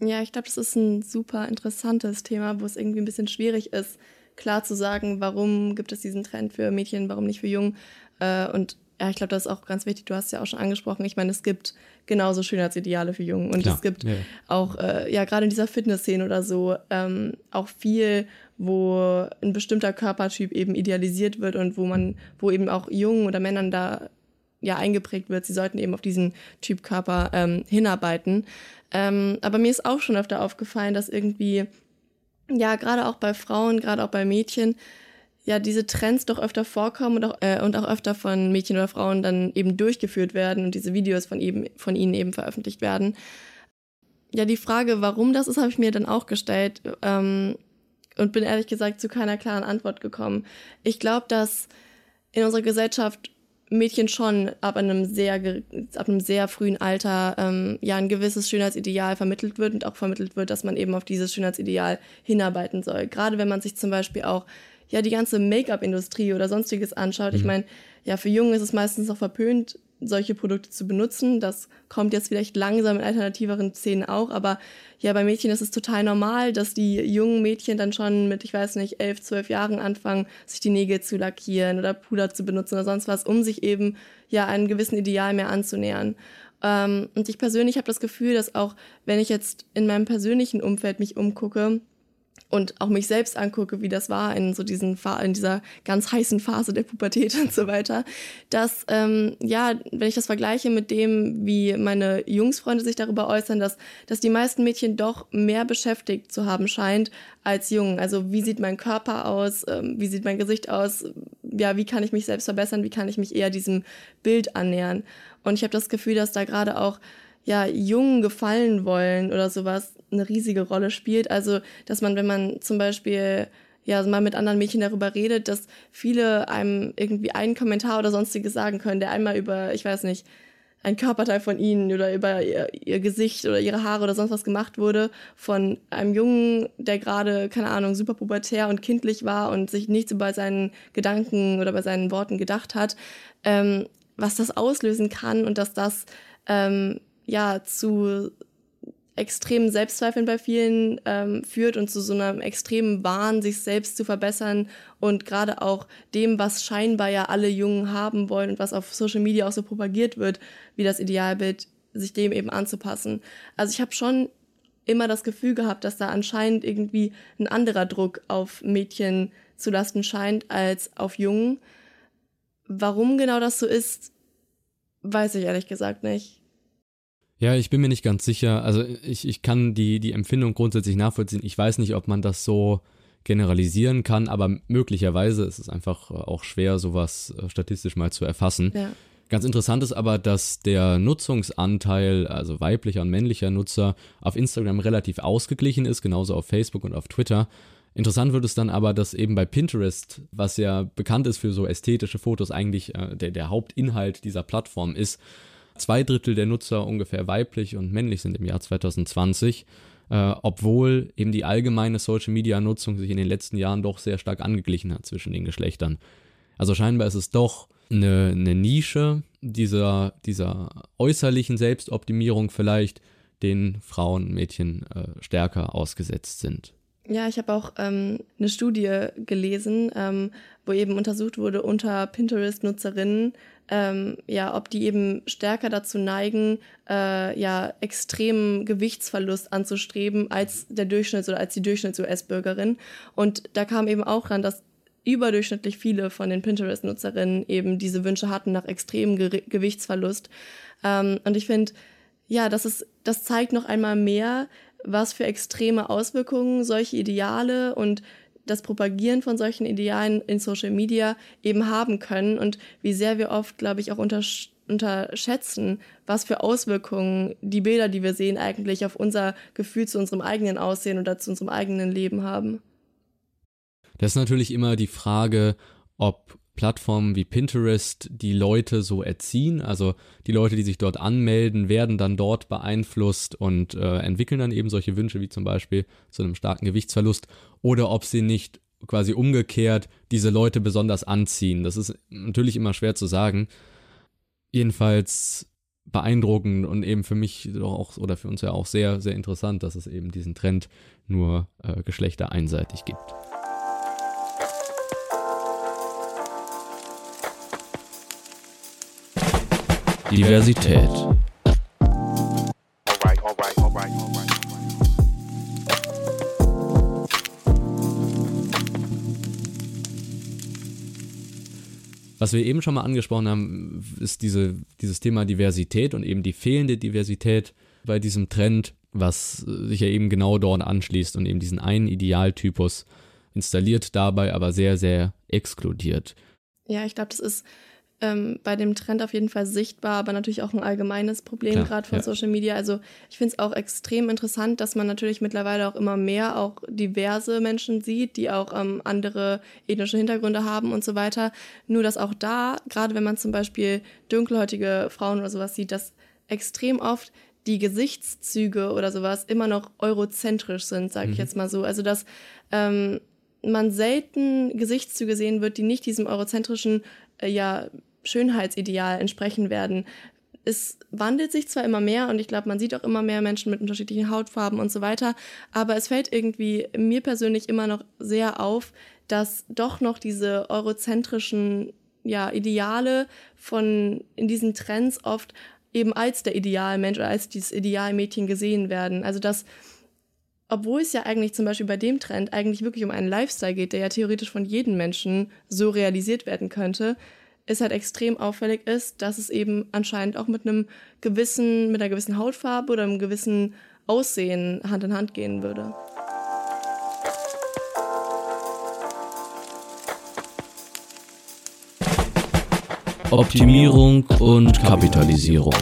Ja, ich glaube, das ist ein super interessantes Thema, wo es irgendwie ein bisschen schwierig ist, klar zu sagen, warum gibt es diesen Trend für Mädchen, warum nicht für Jungen. Äh, und ja, ich glaube, das ist auch ganz wichtig. Du hast ja auch schon angesprochen. Ich meine, es gibt genauso Schönheitsideale für Jungen. Und Klar, es gibt ja. auch, äh, ja, gerade in dieser Fitnessszene oder so, ähm, auch viel, wo ein bestimmter Körpertyp eben idealisiert wird und wo man, wo eben auch Jungen oder Männern da ja eingeprägt wird, sie sollten eben auf diesen Typ Körper ähm, hinarbeiten. Ähm, aber mir ist auch schon öfter aufgefallen, dass irgendwie, ja, gerade auch bei Frauen, gerade auch bei Mädchen, ja, diese Trends doch öfter vorkommen und auch, äh, und auch öfter von Mädchen oder Frauen dann eben durchgeführt werden und diese Videos von, eben, von ihnen eben veröffentlicht werden. Ja, die Frage, warum das ist, habe ich mir dann auch gestellt ähm, und bin ehrlich gesagt zu keiner klaren Antwort gekommen. Ich glaube, dass in unserer Gesellschaft Mädchen schon ab einem sehr, ab einem sehr frühen Alter ähm, ja ein gewisses Schönheitsideal vermittelt wird und auch vermittelt wird, dass man eben auf dieses Schönheitsideal hinarbeiten soll. Gerade wenn man sich zum Beispiel auch ja die ganze Make-up-Industrie oder sonstiges anschaut. Mhm. Ich meine, ja, für Jungen ist es meistens noch verpönt, solche Produkte zu benutzen. Das kommt jetzt vielleicht langsam in alternativeren Szenen auch, aber ja, bei Mädchen ist es total normal, dass die jungen Mädchen dann schon mit, ich weiß nicht, elf, zwölf Jahren anfangen, sich die Nägel zu lackieren oder Puder zu benutzen oder sonst was, um sich eben ja einem gewissen Ideal mehr anzunähern. Ähm, und ich persönlich habe das Gefühl, dass auch, wenn ich jetzt in meinem persönlichen Umfeld mich umgucke, und auch mich selbst angucke, wie das war in so diesen in dieser ganz heißen Phase der Pubertät und so weiter, dass ähm, ja, wenn ich das vergleiche mit dem, wie meine Jungsfreunde sich darüber äußern, dass dass die meisten Mädchen doch mehr beschäftigt zu haben scheint als Jungen. Also wie sieht mein Körper aus, ähm, wie sieht mein Gesicht aus, ja, wie kann ich mich selbst verbessern, wie kann ich mich eher diesem Bild annähern. Und ich habe das Gefühl, dass da gerade auch ja, Jungen gefallen wollen oder sowas eine riesige Rolle spielt. Also, dass man, wenn man zum Beispiel ja mal mit anderen Mädchen darüber redet, dass viele einem irgendwie einen Kommentar oder sonstiges sagen können, der einmal über, ich weiß nicht, ein Körperteil von ihnen oder über ihr, ihr, Gesicht oder ihre Haare oder sonst was gemacht wurde von einem Jungen, der gerade, keine Ahnung, super pubertär und kindlich war und sich nichts so bei seinen Gedanken oder bei seinen Worten gedacht hat, ähm, was das auslösen kann und dass das ähm, ja zu extremen Selbstzweifeln bei vielen ähm, führt und zu so einem extremen Wahn, sich selbst zu verbessern und gerade auch dem, was scheinbar ja alle Jungen haben wollen und was auf Social Media auch so propagiert wird, wie das Idealbild, sich dem eben anzupassen. Also ich habe schon immer das Gefühl gehabt, dass da anscheinend irgendwie ein anderer Druck auf Mädchen zu lasten scheint als auf Jungen. Warum genau das so ist, weiß ich ehrlich gesagt nicht. Ja, ich bin mir nicht ganz sicher. Also ich, ich kann die, die Empfindung grundsätzlich nachvollziehen. Ich weiß nicht, ob man das so generalisieren kann, aber möglicherweise ist es einfach äh, auch schwer, sowas äh, statistisch mal zu erfassen. Ja. Ganz interessant ist aber, dass der Nutzungsanteil, also weiblicher und männlicher Nutzer, auf Instagram relativ ausgeglichen ist, genauso auf Facebook und auf Twitter. Interessant wird es dann aber, dass eben bei Pinterest, was ja bekannt ist für so ästhetische Fotos, eigentlich äh, der, der Hauptinhalt dieser Plattform ist, Zwei Drittel der Nutzer ungefähr weiblich und männlich sind im Jahr 2020, äh, obwohl eben die allgemeine Social-Media-Nutzung sich in den letzten Jahren doch sehr stark angeglichen hat zwischen den Geschlechtern. Also scheinbar ist es doch eine, eine Nische dieser, dieser äußerlichen Selbstoptimierung vielleicht, den Frauen und Mädchen äh, stärker ausgesetzt sind. Ja, ich habe auch ähm, eine Studie gelesen, ähm, wo eben untersucht wurde unter Pinterest-Nutzerinnen, ähm, ja, ob die eben stärker dazu neigen, äh, ja, extremen Gewichtsverlust anzustreben als der Durchschnitts- oder als die Durchschnitts-US-Bürgerin. Und da kam eben auch ran, dass überdurchschnittlich viele von den Pinterest-Nutzerinnen eben diese Wünsche hatten nach extremem Ge Gewichtsverlust. Ähm, und ich finde, ja, das ist, das zeigt noch einmal mehr, was für extreme Auswirkungen solche Ideale und das Propagieren von solchen Idealen in Social Media eben haben können und wie sehr wir oft, glaube ich, auch untersch unterschätzen, was für Auswirkungen die Bilder, die wir sehen, eigentlich auf unser Gefühl zu unserem eigenen Aussehen oder zu unserem eigenen Leben haben. Das ist natürlich immer die Frage, ob Plattformen wie Pinterest die Leute so erziehen. Also die Leute, die sich dort anmelden, werden dann dort beeinflusst und äh, entwickeln dann eben solche Wünsche wie zum Beispiel zu einem starken Gewichtsverlust. Oder ob sie nicht quasi umgekehrt diese Leute besonders anziehen. Das ist natürlich immer schwer zu sagen. Jedenfalls beeindruckend und eben für mich auch oder für uns ja auch sehr, sehr interessant, dass es eben diesen Trend nur äh, geschlechtereinseitig gibt. Diversität. Was wir eben schon mal angesprochen haben, ist diese, dieses Thema Diversität und eben die fehlende Diversität bei diesem Trend, was sich ja eben genau dort anschließt und eben diesen einen Idealtypus installiert, dabei aber sehr, sehr exkludiert. Ja, ich glaube, das ist ähm, bei dem Trend auf jeden Fall sichtbar, aber natürlich auch ein allgemeines Problem gerade von ja. Social Media. Also ich finde es auch extrem interessant, dass man natürlich mittlerweile auch immer mehr auch diverse Menschen sieht, die auch ähm, andere ethnische Hintergründe haben und so weiter. Nur dass auch da, gerade wenn man zum Beispiel dunkelhäutige Frauen oder sowas sieht, dass extrem oft die Gesichtszüge oder sowas immer noch eurozentrisch sind, sage mhm. ich jetzt mal so. Also dass ähm, man selten Gesichtszüge sehen wird, die nicht diesem eurozentrischen äh, ja, Schönheitsideal entsprechen werden. Es wandelt sich zwar immer mehr und ich glaube, man sieht auch immer mehr Menschen mit unterschiedlichen Hautfarben und so weiter, aber es fällt irgendwie mir persönlich immer noch sehr auf, dass doch noch diese eurozentrischen ja, Ideale von in diesen Trends oft eben als der Idealmensch oder als dieses Idealmädchen gesehen werden. Also dass obwohl es ja eigentlich zum Beispiel bei dem Trend eigentlich wirklich um einen Lifestyle geht, der ja theoretisch von jedem Menschen so realisiert werden könnte, ist halt extrem auffällig ist, dass es eben anscheinend auch mit einem gewissen, mit einer gewissen Hautfarbe oder einem gewissen Aussehen Hand in Hand gehen würde. Optimierung und Kapitalisierung.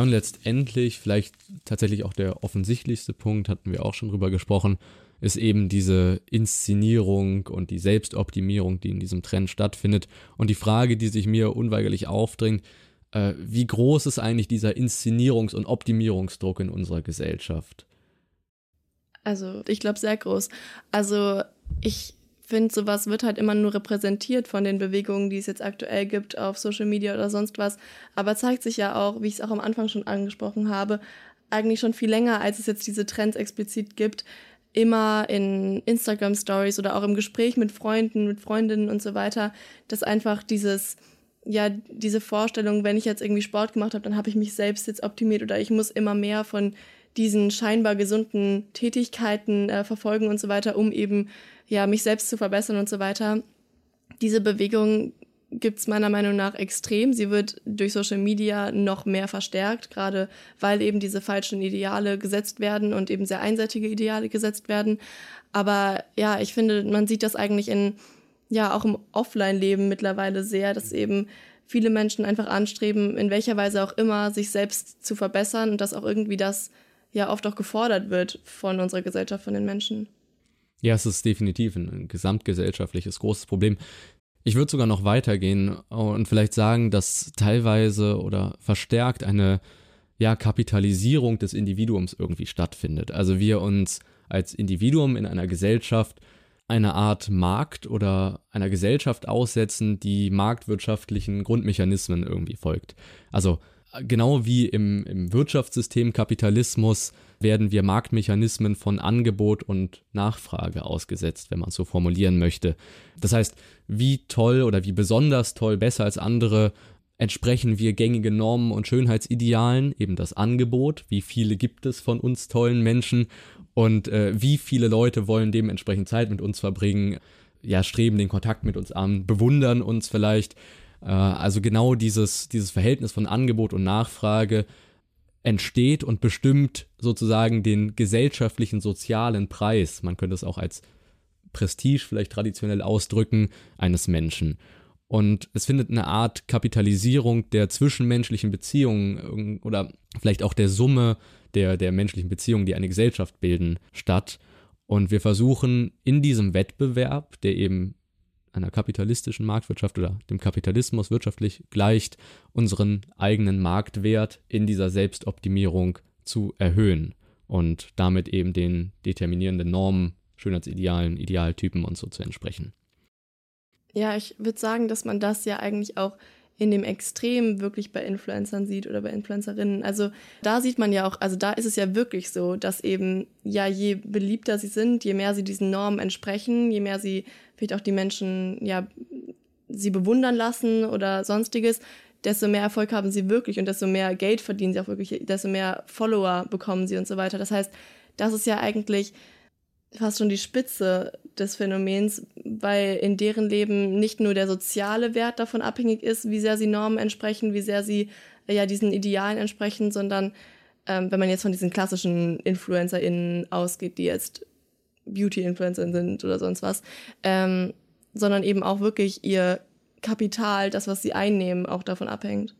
Und letztendlich, vielleicht tatsächlich auch der offensichtlichste Punkt, hatten wir auch schon drüber gesprochen, ist eben diese Inszenierung und die Selbstoptimierung, die in diesem Trend stattfindet. Und die Frage, die sich mir unweigerlich aufdringt, äh, wie groß ist eigentlich dieser Inszenierungs- und Optimierungsdruck in unserer Gesellschaft? Also ich glaube sehr groß. Also ich finde, sowas wird halt immer nur repräsentiert von den Bewegungen, die es jetzt aktuell gibt auf Social Media oder sonst was. Aber zeigt sich ja auch, wie ich es auch am Anfang schon angesprochen habe, eigentlich schon viel länger, als es jetzt diese Trends explizit gibt, immer in Instagram Stories oder auch im Gespräch mit Freunden, mit Freundinnen und so weiter, dass einfach dieses ja, diese Vorstellung, wenn ich jetzt irgendwie Sport gemacht habe, dann habe ich mich selbst jetzt optimiert oder ich muss immer mehr von diesen scheinbar gesunden Tätigkeiten äh, verfolgen und so weiter, um eben ja mich selbst zu verbessern und so weiter. Diese Bewegung gibt es meiner Meinung nach extrem. Sie wird durch Social Media noch mehr verstärkt, gerade weil eben diese falschen Ideale gesetzt werden und eben sehr einseitige Ideale gesetzt werden. Aber ja, ich finde, man sieht das eigentlich in, ja, auch im Offline-Leben mittlerweile sehr, dass eben viele Menschen einfach anstreben, in welcher Weise auch immer, sich selbst zu verbessern und dass auch irgendwie das ja oft auch gefordert wird von unserer Gesellschaft, von den Menschen. Ja, es ist definitiv ein gesamtgesellschaftliches großes Problem. Ich würde sogar noch weitergehen und vielleicht sagen, dass teilweise oder verstärkt eine ja, Kapitalisierung des Individuums irgendwie stattfindet. Also wir uns als Individuum in einer Gesellschaft eine Art Markt oder einer Gesellschaft aussetzen, die marktwirtschaftlichen Grundmechanismen irgendwie folgt. Also genau wie im, im Wirtschaftssystem Kapitalismus werden wir Marktmechanismen von Angebot und Nachfrage ausgesetzt, wenn man es so formulieren möchte. Das heißt, wie toll oder wie besonders toll, besser als andere entsprechen wir gängige Normen und Schönheitsidealen, eben das Angebot, wie viele gibt es von uns tollen Menschen und äh, wie viele Leute wollen dementsprechend Zeit mit uns verbringen, ja, streben den Kontakt mit uns an, bewundern uns vielleicht. Äh, also genau dieses, dieses Verhältnis von Angebot und Nachfrage entsteht und bestimmt sozusagen den gesellschaftlichen sozialen Preis, man könnte es auch als Prestige vielleicht traditionell ausdrücken, eines Menschen. Und es findet eine Art Kapitalisierung der zwischenmenschlichen Beziehungen oder vielleicht auch der Summe der, der menschlichen Beziehungen, die eine Gesellschaft bilden, statt. Und wir versuchen in diesem Wettbewerb, der eben einer kapitalistischen Marktwirtschaft oder dem Kapitalismus wirtschaftlich gleicht, unseren eigenen Marktwert in dieser Selbstoptimierung zu erhöhen und damit eben den determinierenden Normen, Schönheitsidealen, Idealtypen und so zu entsprechen. Ja, ich würde sagen, dass man das ja eigentlich auch in dem Extrem wirklich bei Influencern sieht oder bei Influencerinnen. Also da sieht man ja auch, also da ist es ja wirklich so, dass eben ja je beliebter sie sind, je mehr sie diesen Normen entsprechen, je mehr sie vielleicht auch die Menschen ja sie bewundern lassen oder sonstiges, desto mehr Erfolg haben sie wirklich und desto mehr Geld verdienen sie auch wirklich, desto mehr Follower bekommen sie und so weiter. Das heißt, das ist ja eigentlich fast schon die Spitze des Phänomens, weil in deren Leben nicht nur der soziale Wert davon abhängig ist, wie sehr sie Normen entsprechen, wie sehr sie ja diesen Idealen entsprechen, sondern ähm, wenn man jetzt von diesen klassischen InfluencerInnen ausgeht, die jetzt Beauty-Influencer sind oder sonst was, ähm, sondern eben auch wirklich ihr Kapital, das, was sie einnehmen, auch davon abhängt.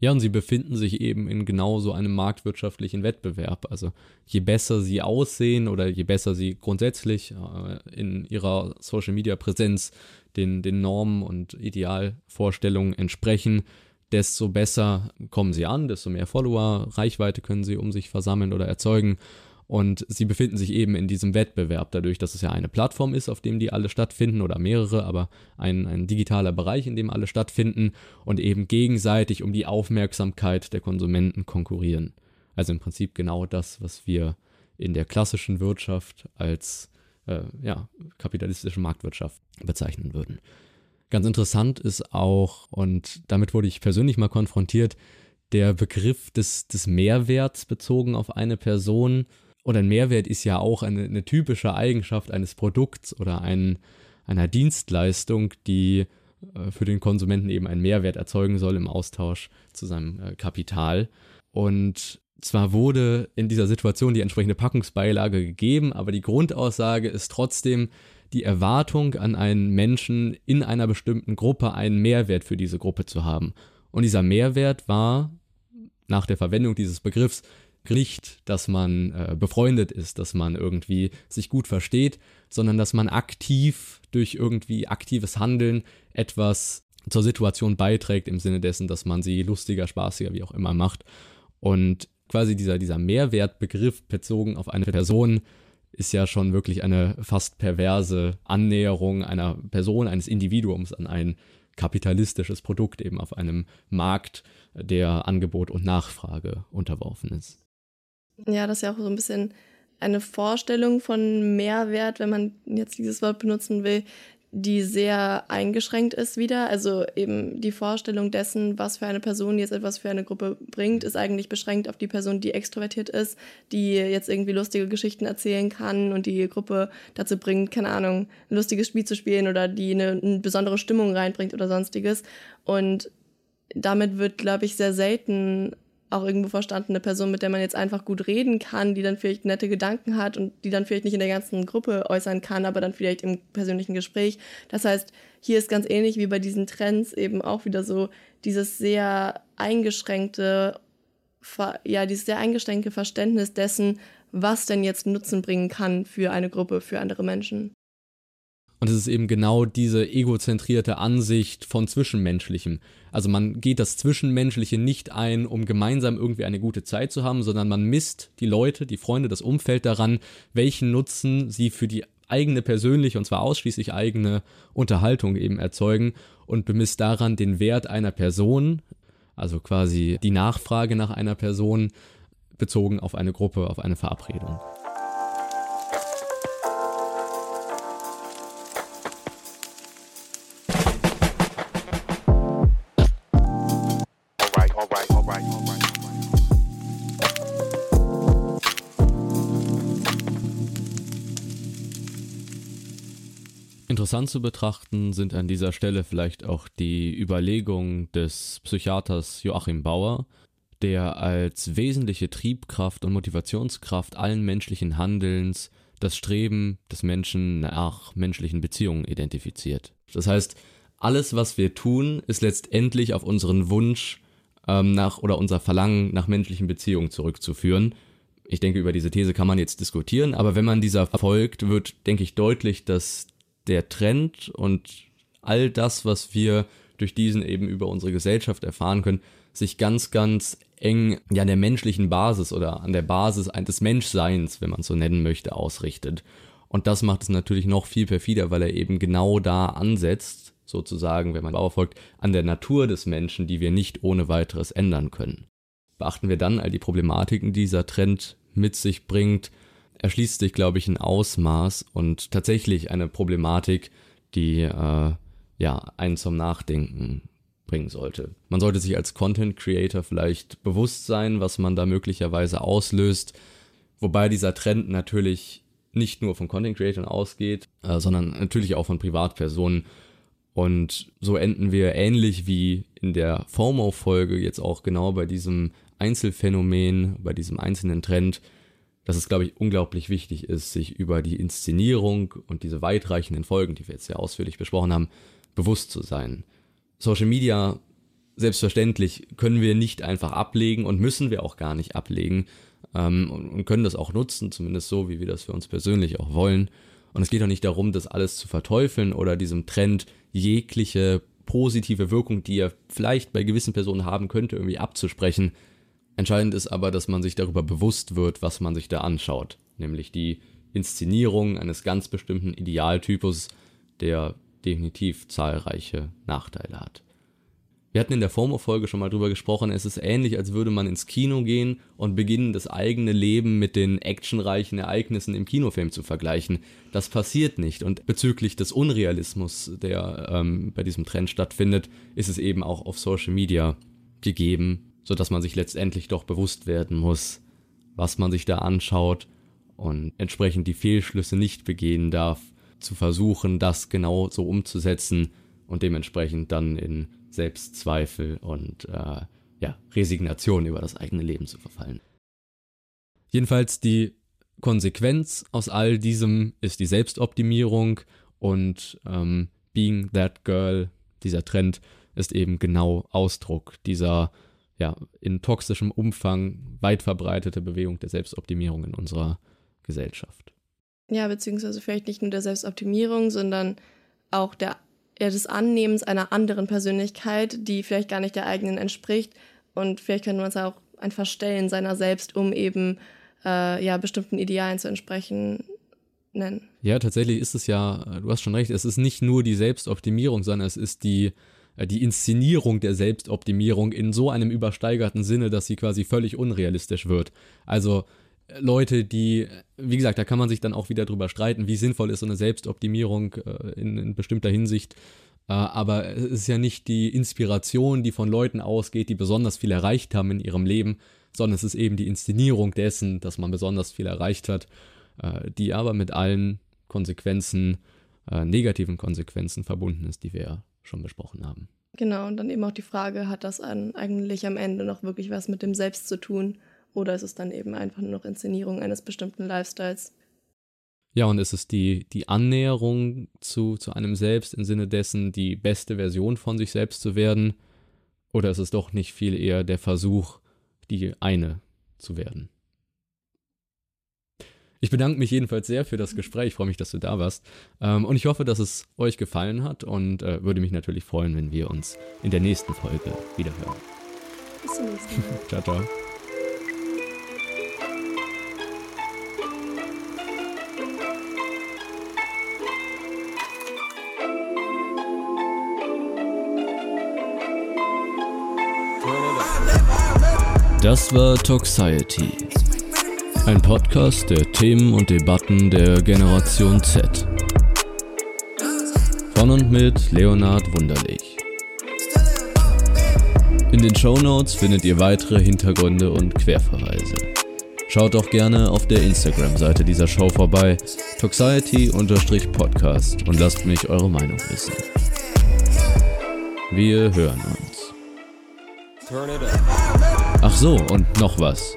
Ja, und sie befinden sich eben in genau so einem marktwirtschaftlichen Wettbewerb. Also je besser sie aussehen oder je besser sie grundsätzlich äh, in ihrer Social-Media-Präsenz den, den Normen und Idealvorstellungen entsprechen, desto besser kommen sie an, desto mehr Follower, Reichweite können sie um sich versammeln oder erzeugen. Und sie befinden sich eben in diesem Wettbewerb, dadurch, dass es ja eine Plattform ist, auf dem die alle stattfinden oder mehrere, aber ein, ein digitaler Bereich, in dem alle stattfinden und eben gegenseitig um die Aufmerksamkeit der Konsumenten konkurrieren. Also im Prinzip genau das, was wir in der klassischen Wirtschaft als äh, ja, kapitalistische Marktwirtschaft bezeichnen würden. Ganz interessant ist auch, und damit wurde ich persönlich mal konfrontiert, der Begriff des, des Mehrwerts bezogen auf eine Person. Und ein Mehrwert ist ja auch eine, eine typische Eigenschaft eines Produkts oder ein, einer Dienstleistung, die äh, für den Konsumenten eben einen Mehrwert erzeugen soll im Austausch zu seinem äh, Kapital. Und zwar wurde in dieser Situation die entsprechende Packungsbeilage gegeben, aber die Grundaussage ist trotzdem die Erwartung an einen Menschen in einer bestimmten Gruppe einen Mehrwert für diese Gruppe zu haben. Und dieser Mehrwert war nach der Verwendung dieses Begriffs nicht, dass man äh, befreundet ist, dass man irgendwie sich gut versteht, sondern dass man aktiv durch irgendwie aktives Handeln etwas zur Situation beiträgt im Sinne dessen, dass man sie lustiger, spaßiger, wie auch immer macht. Und quasi dieser, dieser Mehrwertbegriff bezogen auf eine Person ist ja schon wirklich eine fast perverse Annäherung einer Person, eines Individuums an ein kapitalistisches Produkt eben auf einem Markt, der Angebot und Nachfrage unterworfen ist. Ja, das ist ja auch so ein bisschen eine Vorstellung von Mehrwert, wenn man jetzt dieses Wort benutzen will, die sehr eingeschränkt ist wieder. Also eben die Vorstellung dessen, was für eine Person jetzt etwas für eine Gruppe bringt, ist eigentlich beschränkt auf die Person, die extrovertiert ist, die jetzt irgendwie lustige Geschichten erzählen kann und die Gruppe dazu bringt, keine Ahnung, ein lustiges Spiel zu spielen oder die eine, eine besondere Stimmung reinbringt oder sonstiges. Und damit wird, glaube ich, sehr selten auch irgendwo verstandene Person, mit der man jetzt einfach gut reden kann, die dann vielleicht nette Gedanken hat und die dann vielleicht nicht in der ganzen Gruppe äußern kann, aber dann vielleicht im persönlichen Gespräch. Das heißt, hier ist ganz ähnlich wie bei diesen Trends eben auch wieder so dieses sehr eingeschränkte, ja, dieses sehr eingeschränkte Verständnis dessen, was denn jetzt Nutzen bringen kann für eine Gruppe, für andere Menschen. Und es ist eben genau diese egozentrierte Ansicht von Zwischenmenschlichem. Also man geht das Zwischenmenschliche nicht ein, um gemeinsam irgendwie eine gute Zeit zu haben, sondern man misst die Leute, die Freunde, das Umfeld daran, welchen Nutzen sie für die eigene persönliche und zwar ausschließlich eigene Unterhaltung eben erzeugen und bemisst daran den Wert einer Person, also quasi die Nachfrage nach einer Person bezogen auf eine Gruppe, auf eine Verabredung. Interessant zu betrachten sind an dieser Stelle vielleicht auch die Überlegungen des Psychiaters Joachim Bauer, der als wesentliche Triebkraft und Motivationskraft allen menschlichen Handelns das Streben des Menschen nach menschlichen Beziehungen identifiziert. Das heißt, alles, was wir tun, ist letztendlich auf unseren Wunsch ähm, nach oder unser Verlangen nach menschlichen Beziehungen zurückzuführen. Ich denke, über diese These kann man jetzt diskutieren, aber wenn man dieser folgt, wird, denke ich, deutlich, dass der Trend und all das, was wir durch diesen eben über unsere Gesellschaft erfahren können, sich ganz, ganz eng ja, an der menschlichen Basis oder an der Basis des Menschseins, wenn man es so nennen möchte, ausrichtet. Und das macht es natürlich noch viel perfider, weil er eben genau da ansetzt, sozusagen, wenn man Bauer folgt, an der Natur des Menschen, die wir nicht ohne weiteres ändern können. Beachten wir dann all die Problematiken, die dieser Trend mit sich bringt, erschließt sich, glaube ich, ein Ausmaß und tatsächlich eine Problematik, die äh, ja einen zum Nachdenken bringen sollte. Man sollte sich als Content Creator vielleicht bewusst sein, was man da möglicherweise auslöst, wobei dieser Trend natürlich nicht nur von Content Creators ausgeht, äh, sondern natürlich auch von Privatpersonen. Und so enden wir ähnlich wie in der FOMO-Folge jetzt auch genau bei diesem Einzelfenomen, bei diesem einzelnen Trend, dass es, glaube ich, unglaublich wichtig ist, sich über die Inszenierung und diese weitreichenden Folgen, die wir jetzt sehr ausführlich besprochen haben, bewusst zu sein. Social Media, selbstverständlich, können wir nicht einfach ablegen und müssen wir auch gar nicht ablegen ähm, und, können das auch nutzen, zumindest so, wie wir das für uns persönlich auch wollen. Und es geht auch nicht darum, das alles zu verteufeln oder diesem Trend jegliche positive Wirkung, die er vielleicht bei gewissen Personen haben könnte, irgendwie abzusprechen. Entscheidend ist aber, dass man sich darüber bewusst wird, was man sich da anschaut, nämlich die Inszenierung eines ganz bestimmten Idealtypus, der definitiv zahlreiche Nachteile hat. Wir hatten in der FOMO-Folge schon mal drüber gesprochen, es ist ähnlich, als würde man ins Kino gehen und beginnen, das eigene Leben mit den actionreichen Ereignissen im Kinofilm zu vergleichen. Das passiert nicht. Und bezüglich des Unrealismus, der ähm, bei diesem Trend stattfindet, ist es eben auch auf Social Media gegeben, sodass man sich letztendlich doch bewusst werden muss, was man sich da anschaut und entsprechend die Fehlschlüsse nicht begehen darf, zu versuchen, das genau so umzusetzen und dementsprechend dann in Selbstzweifel und äh, ja, Resignation über das eigene Leben zu verfallen. Jedenfalls die Konsequenz aus all diesem ist die Selbstoptimierung und ähm, Being That Girl, dieser Trend, ist eben genau Ausdruck dieser ja, in toxischem Umfang weit verbreitete Bewegung der Selbstoptimierung in unserer Gesellschaft. Ja, beziehungsweise vielleicht nicht nur der Selbstoptimierung, sondern auch der ja, des Annehmens einer anderen Persönlichkeit, die vielleicht gar nicht der eigenen entspricht. Und vielleicht könnte man es auch ein Verstellen seiner selbst, um eben äh, ja, bestimmten Idealen zu entsprechen, nennen. Ja, tatsächlich ist es ja, du hast schon recht, es ist nicht nur die Selbstoptimierung, sondern es ist die, äh, die Inszenierung der Selbstoptimierung in so einem übersteigerten Sinne, dass sie quasi völlig unrealistisch wird. Also Leute, die, wie gesagt, da kann man sich dann auch wieder drüber streiten, wie sinnvoll ist so eine Selbstoptimierung äh, in, in, bestimmter Hinsicht. Äh, aber es ist ja nicht die Inspiration, die von Leuten ausgeht, die besonders viel erreicht haben in ihrem Leben, sondern es ist eben die Inszenierung dessen, dass man besonders viel erreicht hat, äh, die aber mit allen Konsequenzen, äh, negativen Konsequenzen verbunden ist, die wir ja schon besprochen haben. Genau, und dann eben auch die Frage, hat das an, eigentlich am Ende noch wirklich was mit dem Selbst zu tun? Oder ist es dann eben einfach nur noch Inszenierung eines bestimmten Lifestyles? Ja, und ist es die, die Annäherung zu, zu einem selbst im Sinne dessen, die beste Version von sich selbst zu werden? Oder ist es doch nicht viel eher der Versuch, die eine zu werden? Ich bedanke mich jedenfalls sehr für das Gespräch. Ich freue mich, dass du da warst. Ähm, und ich hoffe, dass es euch gefallen hat und äh, würde mich natürlich freuen, wenn wir uns in der nächsten Folge wiederhören. Bis zum nächsten Mal. ciao, ciao. Das war Toxiety, ein Podcast der Themen und Debatten der Generation Z. Von und mit Leonard Wunderlich. In den Show Notes findet ihr weitere Hintergründe und Querverweise. Schaut auch gerne auf der Instagram-Seite dieser Show vorbei, Toxiety-Podcast und lasst mich eure Meinung wissen. Wir hören uns. Ach so, und noch was.